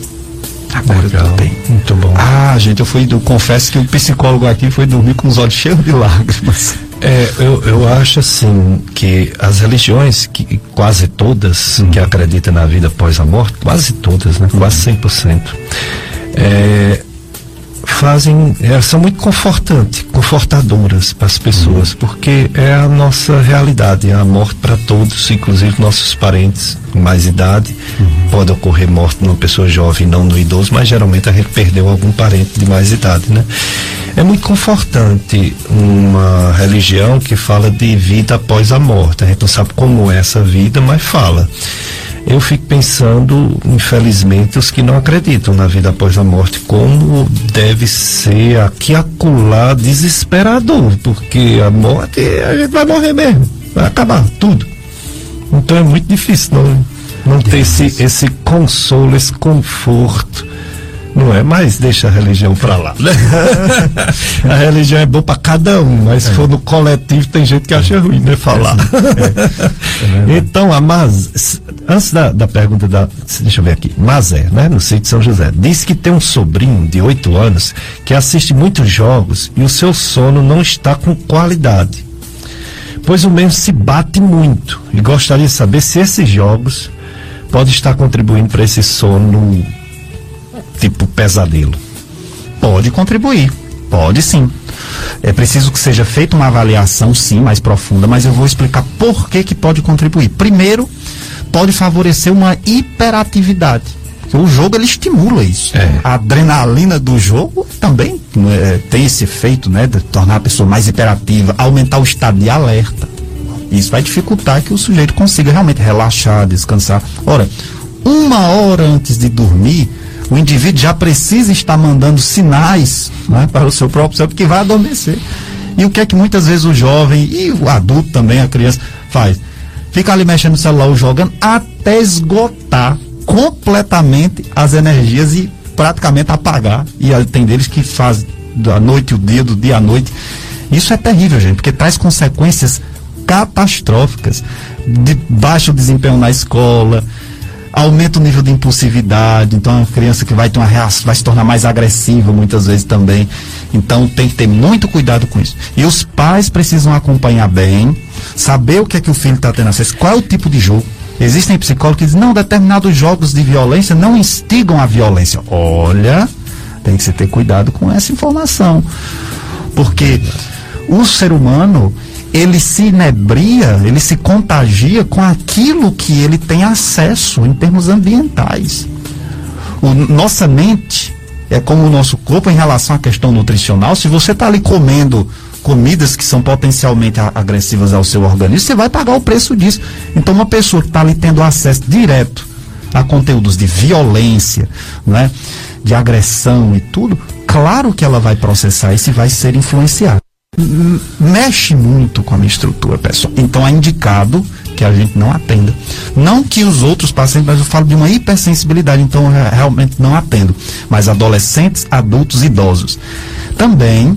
Agora eu tô bem. Muito bom. Ah, gente, eu fui, eu confesso que o psicólogo aqui foi dormir com os olhos cheios de lágrimas. É, eu, eu acho assim que as religiões, que quase todas que acreditam na vida após a morte, quase todas, né? Quase 100%, é, fazem, é, são muito confortantes, confortadoras para as pessoas, porque é a nossa realidade, é a morte para todos, inclusive nossos parentes com mais idade. Pode ocorrer morte numa pessoa jovem, não no idoso, mas geralmente a gente perdeu algum parente de mais idade, né? É muito confortante uma religião que fala de vida após a morte. A gente não sabe como é essa vida, mas fala. Eu fico pensando, infelizmente, os que não acreditam na vida após a morte, como deve ser aqui acolá desesperador, porque a morte, a gente vai morrer mesmo, vai acabar tudo. Então é muito difícil não, não ter esse, esse consolo, esse conforto. Não é? Mas deixa a religião pra lá. né? a religião é boa pra cada um, mas se for no coletivo tem gente que acha ruim, né? Falar. então, a Mas, antes da, da pergunta da. Deixa eu ver aqui. Mazé, né? No sítio de São José. Diz que tem um sobrinho de 8 anos que assiste muitos jogos e o seu sono não está com qualidade. Pois o mesmo se bate muito. E gostaria de saber se esses jogos podem estar contribuindo para esse sono tipo pesadelo. Pode contribuir, pode sim. É preciso que seja feita uma avaliação, sim, mais profunda, mas eu vou explicar por que, que pode contribuir. Primeiro, pode favorecer uma hiperatividade. O jogo ele estimula isso. A adrenalina do jogo também né, tem esse efeito, né, de tornar a pessoa mais hiperativa, aumentar o estado de alerta. Isso vai dificultar que o sujeito consiga realmente relaxar, descansar. Ora, uma hora antes de dormir, o indivíduo já precisa estar mandando sinais né, para o seu próprio cérebro que vai adormecer. E o que é que muitas vezes o jovem e o adulto também, a criança, faz? Fica ali mexendo no celular ou jogando até esgotar completamente as energias e praticamente apagar. E tem deles que fazem da noite o dia, do dia à noite. Isso é terrível, gente, porque traz consequências catastróficas de baixo desempenho na escola, aumenta o nível de impulsividade, então é uma criança que vai ter uma reação, vai se tornar mais agressiva muitas vezes também. Então tem que ter muito cuidado com isso. E os pais precisam acompanhar bem, saber o que é que o filho está tendo acesso, qual é o tipo de jogo. Existem psicólogos que dizem, não, determinados jogos de violência não instigam a violência. Olha, tem que se ter cuidado com essa informação. Porque o ser humano, ele se inebria, ele se contagia com aquilo que ele tem acesso em termos ambientais. O, nossa mente é como o nosso corpo em relação à questão nutricional. Se você está ali comendo comidas que são potencialmente agressivas ao seu organismo, você vai pagar o preço disso. Então, uma pessoa que está ali tendo acesso direto a conteúdos de violência, né, de agressão e tudo, claro que ela vai processar isso e vai ser influenciada. Mexe muito com a minha estrutura pessoal. Então é indicado que a gente não atenda. Não que os outros pacientes, mas eu falo de uma hipersensibilidade, então eu re- realmente não atendo. Mas adolescentes, adultos, idosos. Também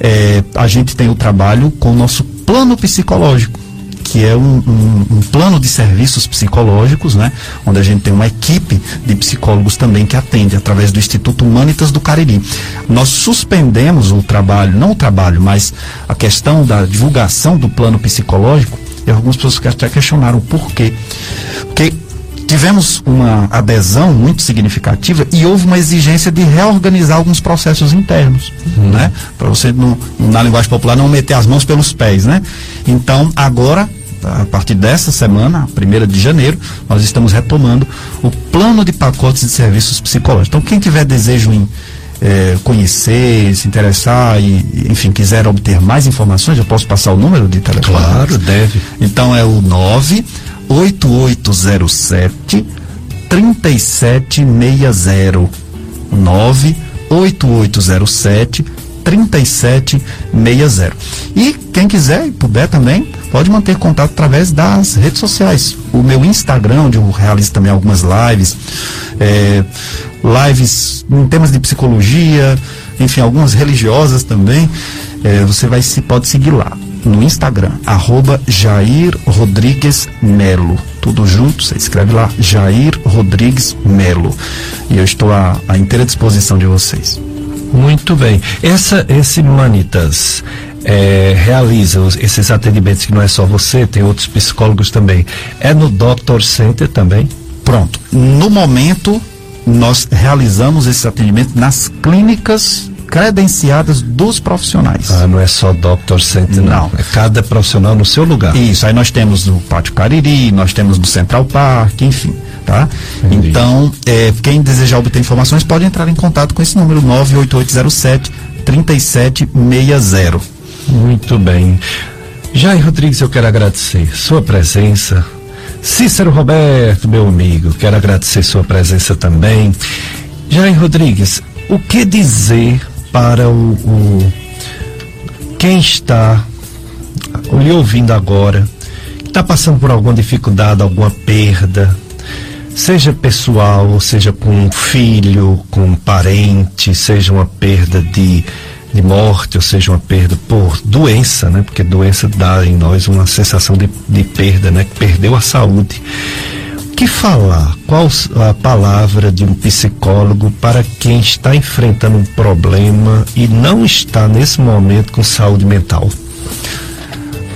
eh, a gente tem o trabalho com o nosso plano psicológico, que é um, um, um, plano de serviços psicológicos, né? Onde a gente tem uma equipe de psicólogos também que atende através do Instituto Humanitas do Cariri. Nós suspendemos o trabalho, não o trabalho, mas a questão da divulgação do plano psicológico, e algumas pessoas até questionaram por quê. Porque tivemos uma adesão muito significativa e houve uma exigência de reorganizar alguns processos internos, uhum. né? Para você, no, na linguagem popular, não meter as mãos pelos pés, né? Então, agora, a partir dessa semana, primeira de janeiro, nós estamos retomando o plano de pacotes de serviços psicológicos. Então, quem tiver desejo em é, conhecer, se interessar e, enfim, quiser obter mais informações, eu posso passar o número de telefone? Claro, deve. Então é o 9 8807 3760 98807 3760. E quem quiser e puder também, pode manter contato através das redes sociais. O meu Instagram, onde eu realizo também algumas lives, é, lives em temas de psicologia, enfim, algumas religiosas também. É, você vai se pode seguir lá no Instagram, arroba Jair Rodrigues Melo. Tudo junto, você escreve lá, Jair Rodrigues Melo. E eu estou à, à inteira disposição de vocês. Muito bem. Essa, esse Manitas é, realiza os, esses atendimentos que não é só você, tem outros psicólogos também. É no Doctor Center também? Pronto. No momento, nós realizamos esse atendimento nas clínicas credenciadas dos profissionais. Ah, não é só Doctor Center, não. não. É cada profissional no seu lugar. Isso, aí nós temos no Pátio Cariri, nós temos no Central Park, enfim, tá? Entendi. Então, é, quem desejar obter informações pode entrar em contato com esse número 98807 3760. Muito bem. Jair Rodrigues, eu quero agradecer sua presença. Cícero Roberto, meu amigo, quero agradecer sua presença também. Jair Rodrigues, o que dizer para o, o quem está lhe ouvindo agora, está passando por alguma dificuldade, alguma perda, seja pessoal, seja com um filho, com um parente, seja uma perda de, de morte, ou seja uma perda por doença, né? Porque doença dá em nós uma sensação de, de perda, né? Que perdeu a saúde que falar? Qual a palavra de um psicólogo para quem está enfrentando um problema e não está nesse momento com saúde mental?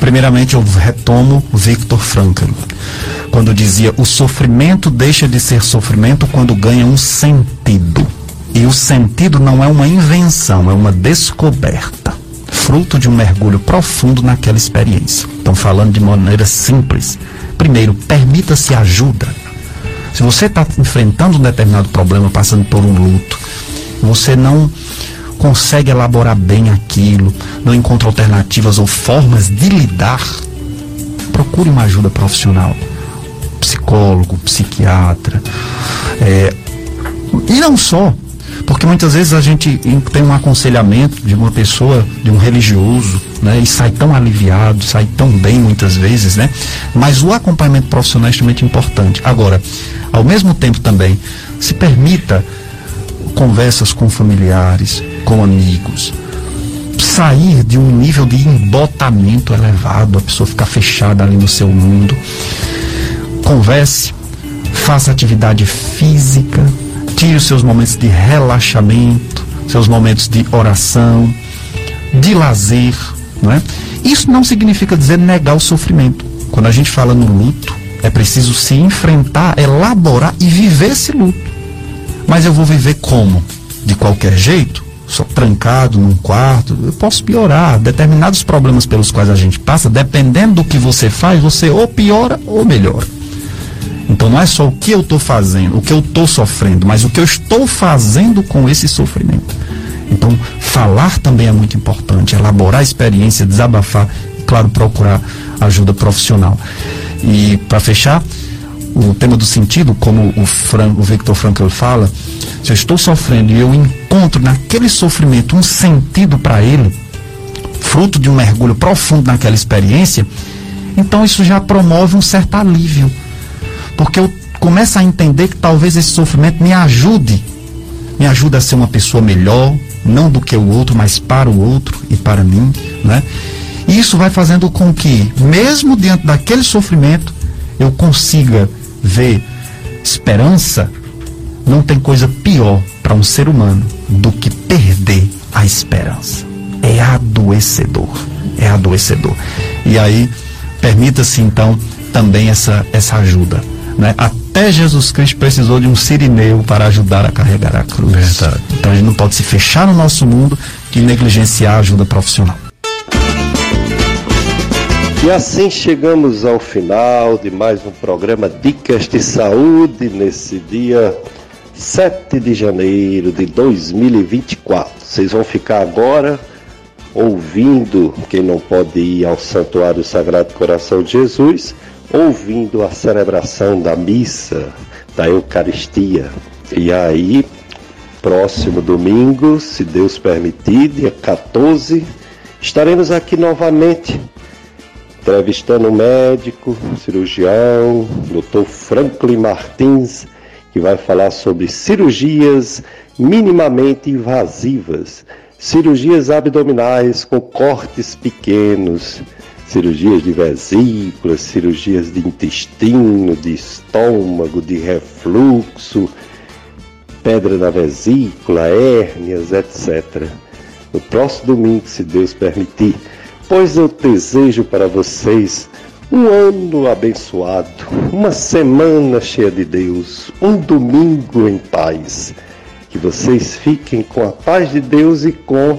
Primeiramente, eu retomo Victor Frankl, quando dizia: o sofrimento deixa de ser sofrimento quando ganha um sentido. E o sentido não é uma invenção, é uma descoberta, fruto de um mergulho profundo naquela experiência. Estão falando de maneira simples Primeiro, permita-se ajuda. Se você está enfrentando um determinado problema, passando por um luto, você não consegue elaborar bem aquilo, não encontra alternativas ou formas de lidar, procure uma ajuda profissional. Psicólogo, psiquiatra. É, e não só, porque muitas vezes a gente tem um aconselhamento de uma pessoa, de um religioso, né? E sai tão aliviado, sai tão bem muitas vezes, né? Mas o acompanhamento profissional é extremamente importante. Agora, ao mesmo tempo também, se permita conversas com familiares, com amigos, sair de um nível de embotamento elevado, a pessoa ficar fechada ali no seu mundo. Converse, faça atividade física, tire os seus momentos de relaxamento, seus momentos de oração, de lazer, não é? Isso não significa dizer negar o sofrimento. Quando a gente fala no luto, é preciso se enfrentar, elaborar e viver esse luto. Mas eu vou viver como? De qualquer jeito? Só trancado num quarto? Eu posso piorar. Determinados problemas pelos quais a gente passa, dependendo do que você faz, você ou piora ou melhora. Então não é só o que eu estou fazendo, o que eu estou sofrendo, mas o que eu estou fazendo com esse sofrimento. Então, falar também é muito importante, elaborar a experiência, desabafar e, claro, procurar ajuda profissional. E, para fechar, o tema do sentido, como o, Fran, o Victor Frankl fala, se eu estou sofrendo e eu encontro naquele sofrimento um sentido para ele, fruto de um mergulho profundo naquela experiência, então isso já promove um certo alívio porque eu começo a entender que talvez esse sofrimento me ajude, me ajude a ser uma pessoa melhor, não do que o outro, mas para o outro e para mim, né? E isso vai fazendo com que, mesmo diante daquele sofrimento, eu consiga ver esperança. Não tem coisa pior para um ser humano do que perder a esperança. É adoecedor. É adoecedor. E aí, permita-se então também essa, essa ajuda. Né? Até Jesus Cristo precisou de um sirineu para ajudar a carregar a cruz. Verdade. Então a gente não pode se fechar no nosso mundo e negligenciar a ajuda profissional. E assim chegamos ao final de mais um programa Dicas de Saúde nesse dia 7 de janeiro de 2024. Vocês vão ficar agora ouvindo, quem não pode ir ao Santuário Sagrado Coração de Jesus, ouvindo a celebração da missa, da Eucaristia. E aí, próximo domingo, se Deus permitir, dia 14, estaremos aqui novamente entrevistando um médico, cirurgião, Dr. Franklin Martins, que vai falar sobre cirurgias minimamente invasivas, cirurgias abdominais com cortes pequenos, cirurgias de vesículas, cirurgias de intestino, de estômago, de refluxo, pedra na vesícula, hérnias, etc. No próximo domingo, se Deus permitir pois eu desejo para vocês um ano abençoado, uma semana cheia de Deus, um domingo em paz. Que vocês fiquem com a paz de Deus e com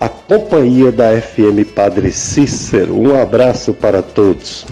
a companhia da FM Padre Cícero. Um abraço para todos.